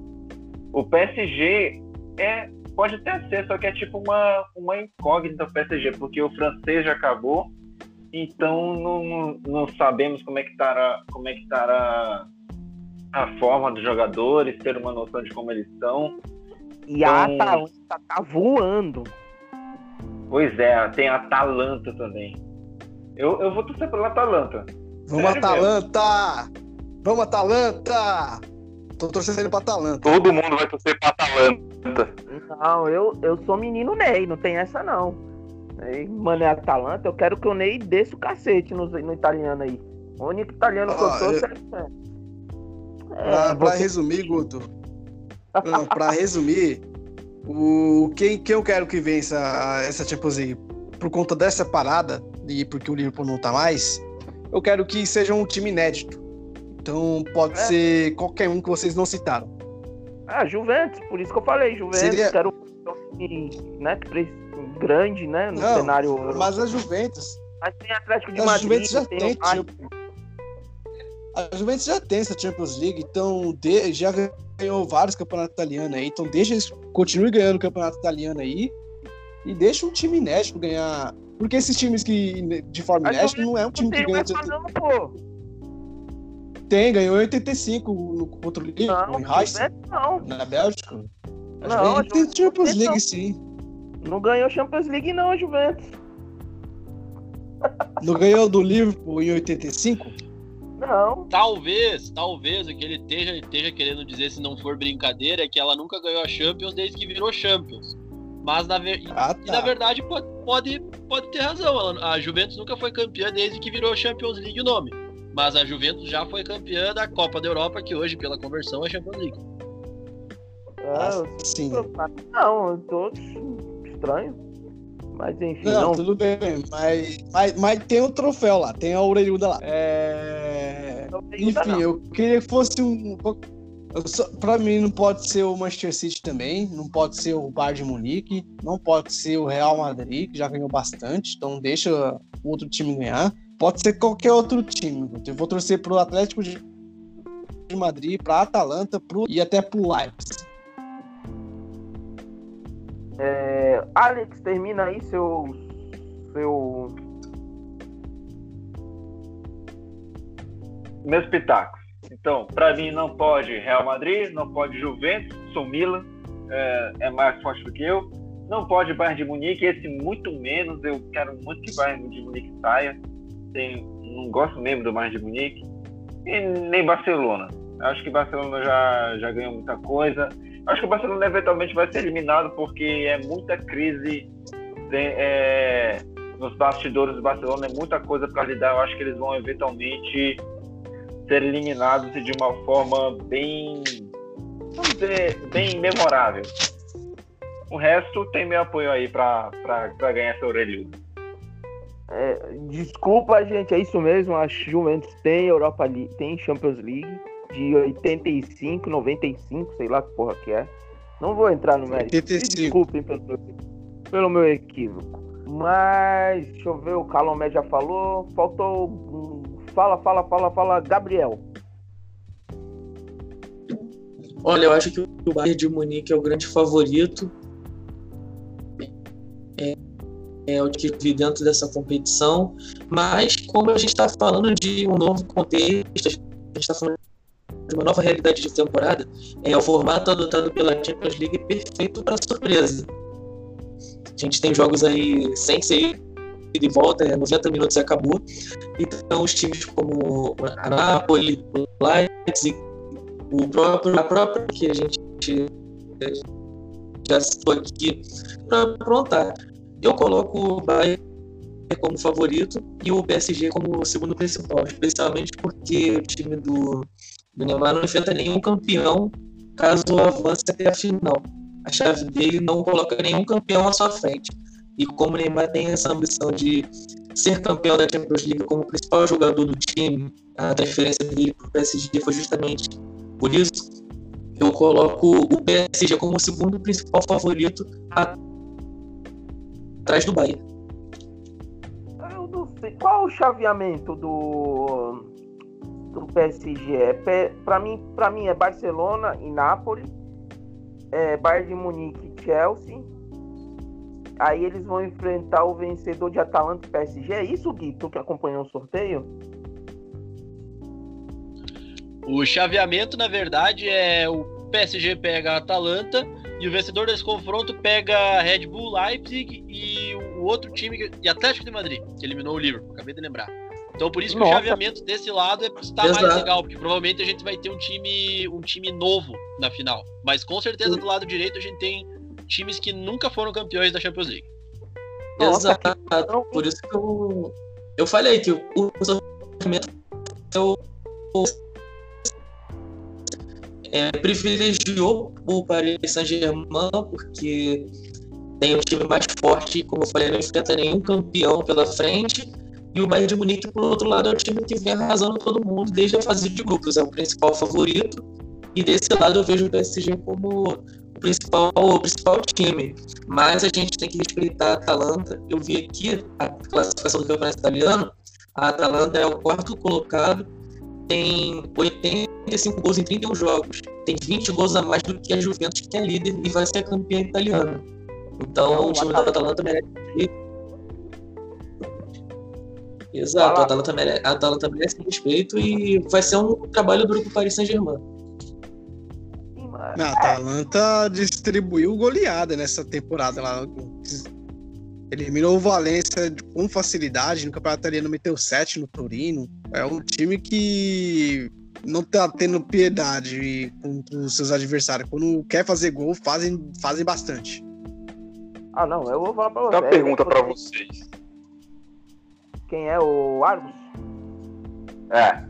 O PSG é pode até ser, só que é tipo uma, uma incógnita o PSG, porque o francês já acabou, então não, não sabemos como é que estará como é que estará a forma dos jogadores, ter uma noção de como eles estão. E a Então- Atalanta tá voando. Pois é, tem a Atalanta também. Eu, eu vou torcer pela Atalanta. Vamos, Sério Atalanta! Vamos, Atalanta! Tô torcendo pra Atalanta. Todo mundo vai torcer pra Atalanta. Não, eu, eu sou menino Ney, não tem essa não. Aí, Mano, é Atalanta, eu quero que o Ney desça o cacete no, no italiano aí. O único italiano que eu Ah, sou eu- é. Pra, É, pra você- resumir, Guto. Não, pra resumir, o, quem, quem eu quero que vença essa Champions League por conta dessa parada e porque o Liverpool não tá mais, eu quero que seja um time inédito. Então pode É. ser qualquer um que vocês não citaram. Ah, Juventus, por isso que eu falei, Juventus, Seria- quero né, que grande, né, no Não, cenário. Mas a Juventus, Mas tem Atlético de a Madrid, Juventus já tem, tem, o Bayern. a Juventus já tem essa Champions League, então de- já ganhou vários campeonatos italianos aí, então deixa eles continue ganhando o campeonato italiano aí e deixa um time inédito ganhar Porque esses times que de forma Mas inérita não é um time que ganha. Não, pô. Tem, ganhou 85 no, contra o em Juventus não. na Bélgica. Não, tem Champions League sim. Não ganhou Champions League não, a Juventus. Não ganhou do Liverpool em 85? Não. Talvez, talvez o que ele esteja, esteja querendo dizer, se não for brincadeira, é que ela nunca ganhou a Champions desde que virou Champions. Mas na, ver... Ah, e, na tá. verdade pode, pode, pode ter razão. Ela- a Juventus nunca foi campeã desde que virou Champions League o nome. Mas a Juventus já foi campeã da Copa da Europa, que hoje, pela conversão, é Champions League. Ah, eu- Sim. Não, eu tô estranho. Mas enfim, Não, não. tudo bem, mas, mas, mas tem o troféu lá, tem a orelhuda lá. É... dúvida, Enfim, não. eu queria que fosse um. só- Pra mim, não pode ser o Manchester City também, não pode ser o Bayern de Munique, não pode ser o Real Madrid, que já ganhou bastante, então deixa o outro time ganhar. Pode ser qualquer outro time. Eu vou torcer pro Atlético de de Madrid, pra Atalanta pro... e até pro Leipzig. É, Alex, termina aí seu. Seu. Meus pitacos. Então, pra mim não pode Real Madrid, não pode Juventus, sou Milan, é, é mais forte do que eu. Não pode Bayern de Munique, esse muito menos. Eu quero muito que Bayern de Munique saia. Tem, não gosto mesmo do Bayern de Munique. E nem Barcelona. Acho que Barcelona já, já ganhou muita coisa. Acho que o Barcelona eventualmente vai ser eliminado porque é muita crise é, nos bastidores do Barcelona, é muita coisa para lidar. Eu acho que eles vão eventualmente ser eliminados de uma forma bem, vamos dizer, bem memorável. O resto tem meu apoio aí para ganhar essa orelhuda. É, desculpa, gente, é isso mesmo. A Juventus tem Europa League, tem Champions League de 85, 95, sei lá que porra que é. Não vou entrar no mérito. 85. Desculpem pelo, pelo meu equívoco. Mas, deixa eu ver, o Calomé já falou. Faltou. Fala, fala, fala, fala, Gabriel. Olha, eu acho que o Bayern de Munique é o grande favorito. É, é o que vi dentro dessa competição. Mas, como a gente está falando de um novo contexto, a gente está falando de uma nova realidade de temporada, é o formato adotado pela Champions League perfeito para surpresa. A gente tem jogos aí sem ser ida e volta, é 90 minutos e acabou. Então, os times como a Napoli, o Leipzig, o próprio, a própria que a gente já citou aqui para aprontar. Eu coloco o Bayern como favorito e o PSG como segundo principal, especialmente porque o time do, do Neymar não enfrenta nenhum campeão caso avance até a final. A chave dele não coloca nenhum campeão à sua frente. E como o Neymar tem essa ambição de ser campeão da Champions League como principal jogador do time, a transferência dele para o PSG foi justamente por isso. Eu coloco o PSG como o segundo principal favorito atrás do Bayern. Eu não sei. Qual o chaveamento do. Do PSG? É, P- pra, mim, pra mim é Barcelona e Nápoles. É Bayern de Munique e Chelsea. Aí eles vão enfrentar o vencedor de Atalanta e PSG. É isso, Gui? Tu que acompanhou o sorteio? O chaveamento, na verdade, é o PSG pega a Atalanta e o vencedor desse confronto pega Red Bull Leipzig e o outro time, e Atlético de Madrid, que eliminou o Liverpool, acabei de lembrar. Então por isso que Nossa. o chaveamento desse lado é, está mais Exato. legal, porque provavelmente a gente vai ter um time, um time novo na final. Mas com certeza do lado direito a gente tem times que nunca foram campeões da Champions League. Nossa, Exato. Por isso que eu, eu falei que o o sorteamento é é, privilegiou o Paris Saint-Germain porque tem um time mais forte, como eu falei, não enfrenta nenhum campeão pela frente. E o Bayern de Munique, por outro lado, é o time que vem arrasando todo mundo desde a fase de grupos, é o principal favorito. E desse lado eu vejo o PSG como o principal, o principal time. Mas a gente tem que respeitar a Atalanta. Eu vi aqui a classificação do campeonato italiano. A Atalanta é o quarto colocado, tem 85 gols em 31 jogos. Tem 20 gols a mais do que a Juventus, que é líder e vai ser campeã italiana. Então, o time da Atalanta merece. Exato, a Atalanta, mere- a Atalanta merece respeito e vai ser um trabalho duro pro Paris Saint-Germain. A Atalanta distribuiu goleada nessa temporada lá. Eliminou o Valência com facilidade. No Campeonato Italiano meteu 7 no Torino. É um time que não tá tendo piedade contra os seus adversários. Quando quer fazer gol, fazem, fazem bastante. Ah, não, eu vou falar pra você. Tem uma pergunta É, pra vocês. Quem é o Argos? É.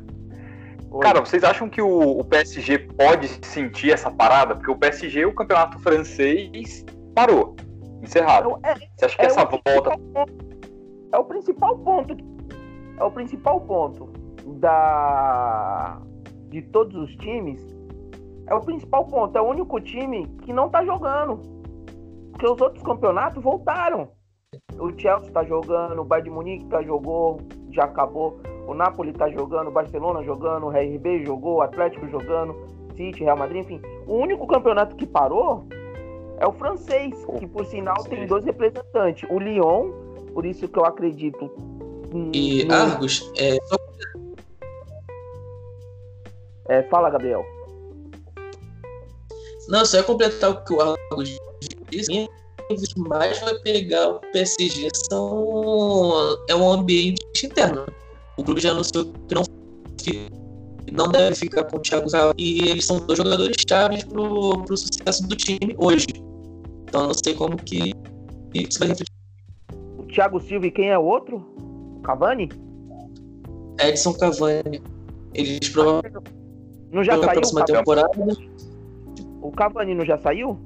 Oi. Cara, vocês acham que o, o PSG pode sentir essa parada? Porque o PSG, o campeonato francês, parou. Encerrado. É, Você acha que é essa volta. É o principal ponto. É o principal ponto da de todos os times. É o principal ponto. É o único time que não tá jogando. Porque os outros campeonatos voltaram. O Chelsea tá jogando, o Bayern de Munique tá jogou, já acabou. O Napoli tá jogando, o Barcelona jogando, o RB jogou, o Atlético jogando, City, Real Madrid, enfim. O único campeonato que parou é o francês, que por sinal tem Sim. dois representantes. O Lyon, por isso que eu acredito. E no- Argos, é, é, fala, Gabriel. Não, só ia completar o que o Argos disse. Quem mais vai pegar o PSG são, é um ambiente interno. O clube já anunciou que não, não deve ficar com o Thiago Silva e eles são dois jogadores chaves pro, sucesso do time hoje. Então eu não sei como que isso vai refletir. O Thiago Silva e quem é o outro? O Cavani? Edson Cavani. Eles provavelmente Não já saiu? o próxima Cavani? temporada. O Cavani não já saiu?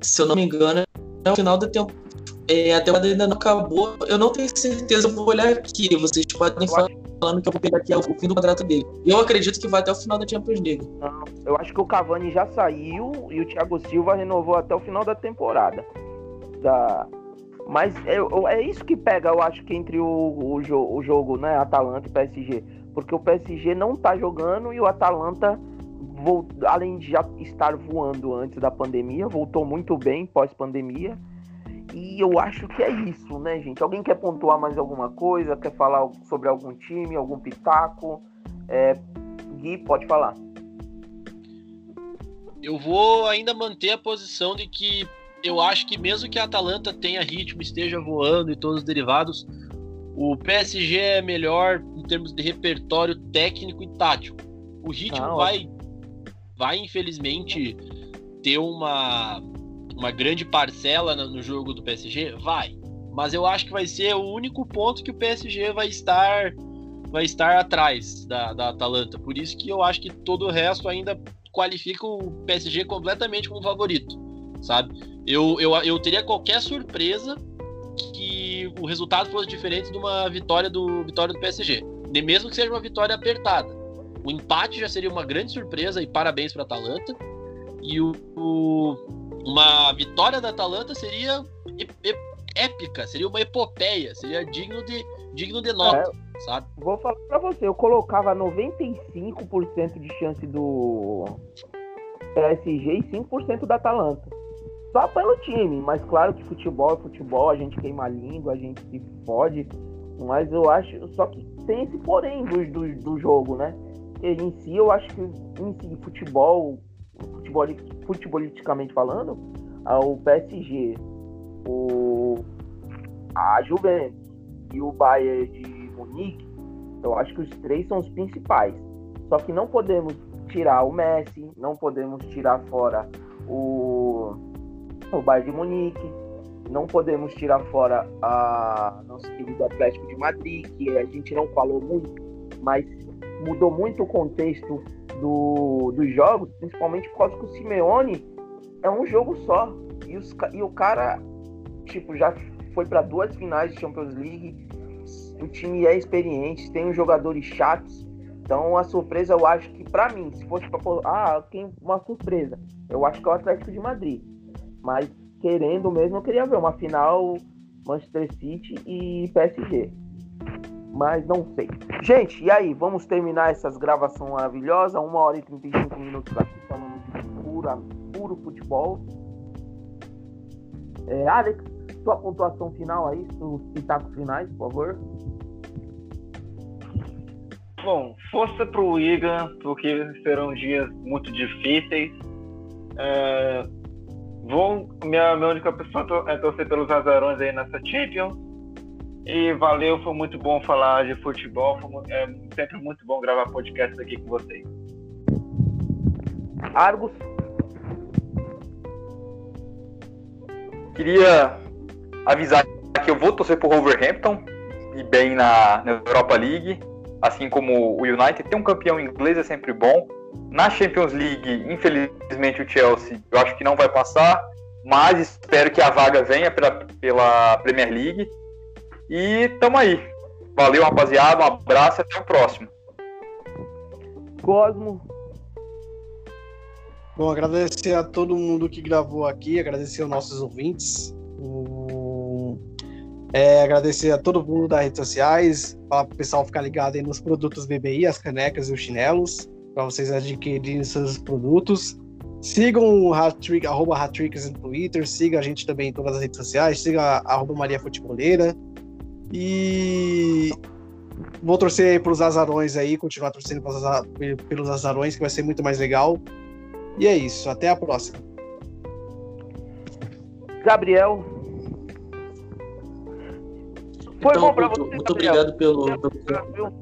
Se eu não me engano, é o final da temporada. É, a temporada ainda não acabou. Eu não tenho certeza, eu vou olhar aqui. Vocês podem falar falando que eu vou pegar aqui o fim do contrato dele. Eu acredito que vai até o final da Champions League. Eu acho que o Cavani já saiu e o Thiago Silva renovou até o final da temporada. Da... Mas é, é isso que pega, eu acho que entre o, o, o jogo, né, Atalanta e PSG. Porque o PSG não tá jogando e o Atalanta, vol- além de já estar voando antes da pandemia, voltou muito bem pós-pandemia. E eu acho que é isso, né, gente? Alguém quer pontuar mais alguma coisa? Quer falar sobre algum time, algum pitaco? É, Gui, pode falar. Eu vou ainda manter a posição de que eu acho que mesmo que a Atalanta tenha ritmo, esteja voando e todos os derivados, o PSG é melhor em termos de repertório técnico e tático. O ritmo Não, vai, vai infelizmente ter uma, uma grande parcela no jogo do PSG, vai. Mas eu acho que vai ser o único ponto que o PSG vai estar vai estar atrás da, da Atalanta. Por isso que eu acho que todo o resto ainda qualifica o PSG completamente como favorito, sabe? Eu, eu, eu teria qualquer surpresa que o resultado fosse diferente de uma vitória do vitória do PSG, mesmo que seja uma vitória apertada. O empate já seria uma grande surpresa e parabéns para a Atalanta. E o, o- uma vitória da Atalanta seria épica, seria uma epopeia, seria digno de digno de nota, sabe? Vou falar pra você, eu colocava 95% de chance do PSG e 5% da Atalanta. Só pelo time, mas claro que futebol é futebol, a gente queima a língua, a gente se fode, mas eu acho, só que tem esse porém do, do, do jogo, né? E em si, eu acho que em si, futebol, futebol, futebolisticamente falando, ah, o PSG, o, a Juventus e o Bayern de Munique, eu acho que os três são os principais. Só que não podemos tirar o Messi, não podemos tirar fora o, o Bayern de Munique, não podemos tirar fora a nosso querido Atlético de Madrid, que a gente não falou muito, mas mudou muito o contexto do, dos jogos, principalmente por causa que o Simeone é um jogo só. E, os, e o cara, tipo, já foi para duas finais de Champions League. O time é experiente, tem os jogadores chatos. Então a surpresa eu acho que pra mim, se fosse pôr, ah, quem uma surpresa, eu acho que é o Atlético de Madrid. Mas querendo mesmo, eu queria ver uma final Manchester City e PSG. Mas não sei. Gente, e aí? Vamos terminar essas gravações maravilhosas. Uma hora e 35 minutos aqui falando de pura, puro futebol. É, Alex, Sua pontuação final aí, os pitacos finais, por favor. Bom, força pro Wigan, porque serão dias muito difíceis. É, vou, minha, minha única opção é torcer pelos azarões aí nessa Champions. E valeu, foi muito bom falar de futebol. Foi, é sempre muito bom gravar podcast aqui com vocês. Argos. Queria avisar que eu vou torcer pro Wolverhampton e bem na, na Europa League, assim como o United. Ter um campeão inglês é sempre bom. Na Champions League, infelizmente, o Chelsea eu acho que não vai passar, mas espero que a vaga venha pela, pela Premier League. E tamo aí. Valeu, rapaziada. Um abraço e até o próximo. Cosmo. Bom, agradecer a todo mundo que gravou aqui, agradecer aos nossos ouvintes, é, agradecer a todo mundo das redes sociais, para o pessoal ficar ligado aí nos produtos BBI, as canecas e os chinelos, para vocês adquirirem seus produtos. Sigam o Hatrick, arroba Hatricks no Twitter, siga a gente também em todas as redes sociais, siga arroba Maria Futeboleira. E vou torcer aí pelos azarões aí, continuar torcendo pelos azarões, que vai ser muito mais legal. E é isso, até a próxima. Gabriel. Foi então, bom pra muito, você, muito obrigado pelo, pelo.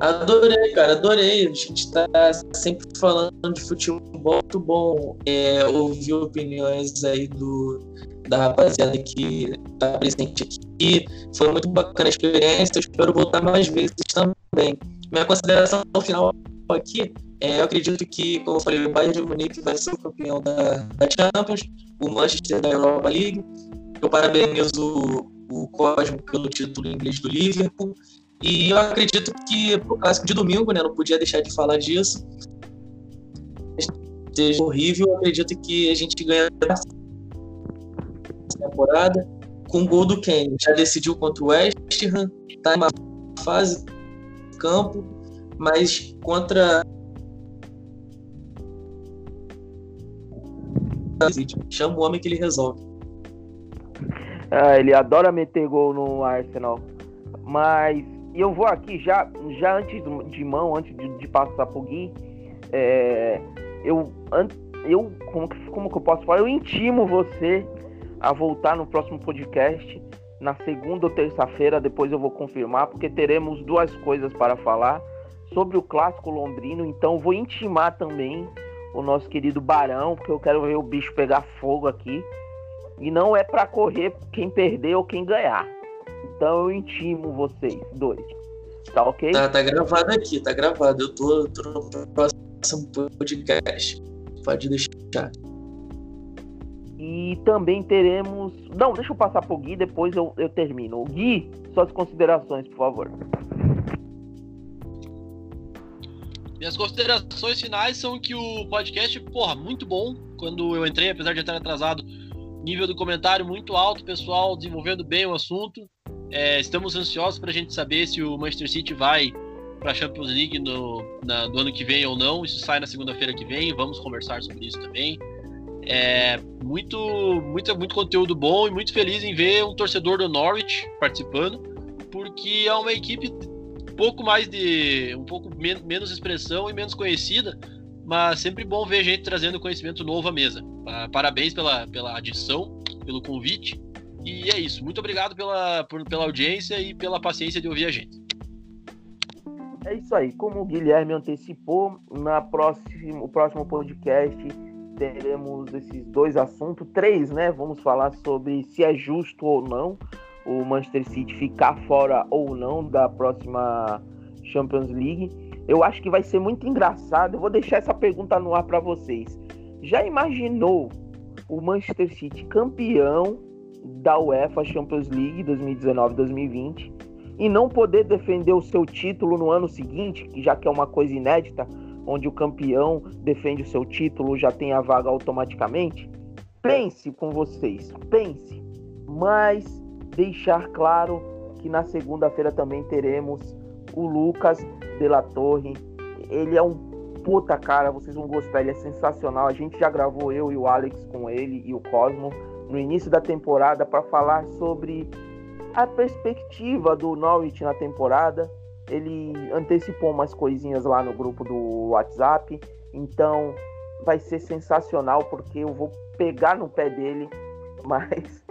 Adorei, cara, adorei. A gente tá sempre falando de futebol muito bom. É, ouvir opiniões aí do, da rapaziada que tá presente aqui. Foi muito bacana a experiência. Eu espero voltar mais vezes também. Minha consideração final aqui é, eu acredito que, como eu falei, o Bayern de Munique vai ser o campeão da, da Champions, o Manchester da Europa League. Eu parabenizo o, o Cosmo pelo título inglês do Liverpool. E eu acredito que o clássico de domingo, né? Não podia deixar de falar disso. Seja horrível, eu acredito que a gente ganha temporada com o gol do Kane. Já decidiu contra o West Ham, tá em uma fase campo, mas contra Chama o homem que ele resolve. Ah, ele adora meter gol no Arsenal. Mas eu vou aqui já, já antes de mão, antes de, de passar pro Gui, é, eu, eu como, como que eu posso falar? Eu intimo você a voltar no próximo podcast, na segunda ou terça-feira, depois eu vou confirmar, porque teremos duas coisas para falar sobre o clássico londrino, então vou intimar também o nosso querido Barão, porque eu quero ver o bicho pegar fogo aqui. E não é para correr quem perder ou quem ganhar. Então eu intimo vocês dois. Tá ok? Tá, tá gravado aqui, tá gravado. Eu tô, tô no próximo podcast. Pode deixar. E também teremos. Não, deixa eu passar pro Gui, depois eu, eu termino. Gui, suas considerações, por favor. Minhas considerações finais são que o podcast, porra, muito bom. Quando eu entrei, apesar de estar atrasado, nível do comentário muito alto, pessoal desenvolvendo bem o assunto. É, estamos ansiosos para a gente saber se o Manchester City vai para a Champions League no, na, do ano que vem ou não. Isso sai na segunda-feira que vem. Vamos conversar sobre isso também. É, muito, muito, muito conteúdo bom e muito feliz em ver um torcedor do Norwich participando, porque é uma equipe pouco mais de. um pouco men menos expressão e menos conhecida, mas sempre bom ver gente trazendo conhecimento novo à mesa. Parabéns pela, pela adição, pelo convite. E é isso. Muito obrigado pela, por, pela audiência e pela paciência de ouvir a gente. É isso aí. Como o Guilherme antecipou, na próximo, o próximo podcast teremos esses dois assuntos, três, né? Vamos falar sobre se é justo ou não o Manchester City ficar fora ou não da próxima Champions League. Eu acho que vai ser muito engraçado. Eu vou deixar essa pergunta no ar para vocês. Já imaginou o Manchester City campeão da UEFA Champions League 2019-2020 e não poder defender o seu título no ano seguinte, já que é uma coisa inédita, onde o campeão defende o seu título, já tem a vaga automaticamente? Pense com vocês, pense. Mas deixar claro que na segunda-feira também teremos o Lucas de la Torre. Ele é um puta cara, vocês vão gostar, ele é sensacional. A gente já gravou eu e o Alex com ele e o Cosmo. no início da temporada para falar sobre a perspectiva do Norwich na temporada. Ele antecipou umas coisinhas lá no grupo do WhatsApp, então vai ser sensacional porque eu vou pegar no pé dele, mas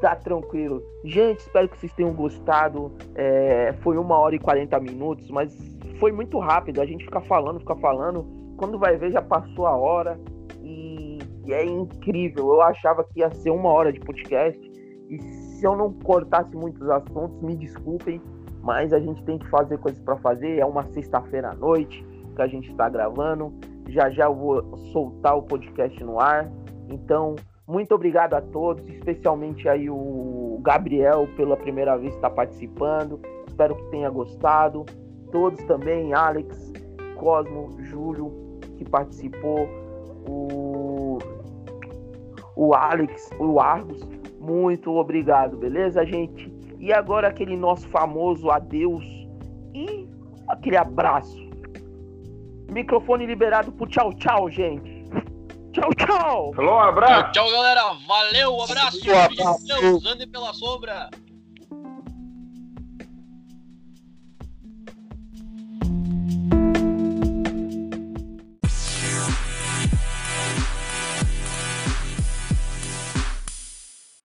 tá tranquilo. Gente, espero que vocês tenham gostado. É, foi uma hora e 40 minutos, mas foi muito rápido. A gente fica falando, fica falando. Quando vai ver, já passou a hora. E, e é incrível. Eu achava que ia ser uma hora de podcast. E se eu não cortasse muitos assuntos, me desculpem. Mas a gente tem que fazer coisas para fazer. É uma sexta-feira à noite que a gente está gravando. Já já eu vou soltar o podcast no ar. Então, muito obrigado a todos, especialmente aí o Gabriel pela primeira vez está participando. Espero que tenha gostado. Todos também, Alex, Cosmo, Júlio, que participou, o, o Alex, o Argos. Muito obrigado, beleza, gente? E agora aquele nosso famoso adeus e aquele abraço. Microfone liberado pro tchau, tchau, gente. Tchau, tchau. Falou, um abraço. Tchau, galera. Valeu, um abraço. Um ande pela sombra.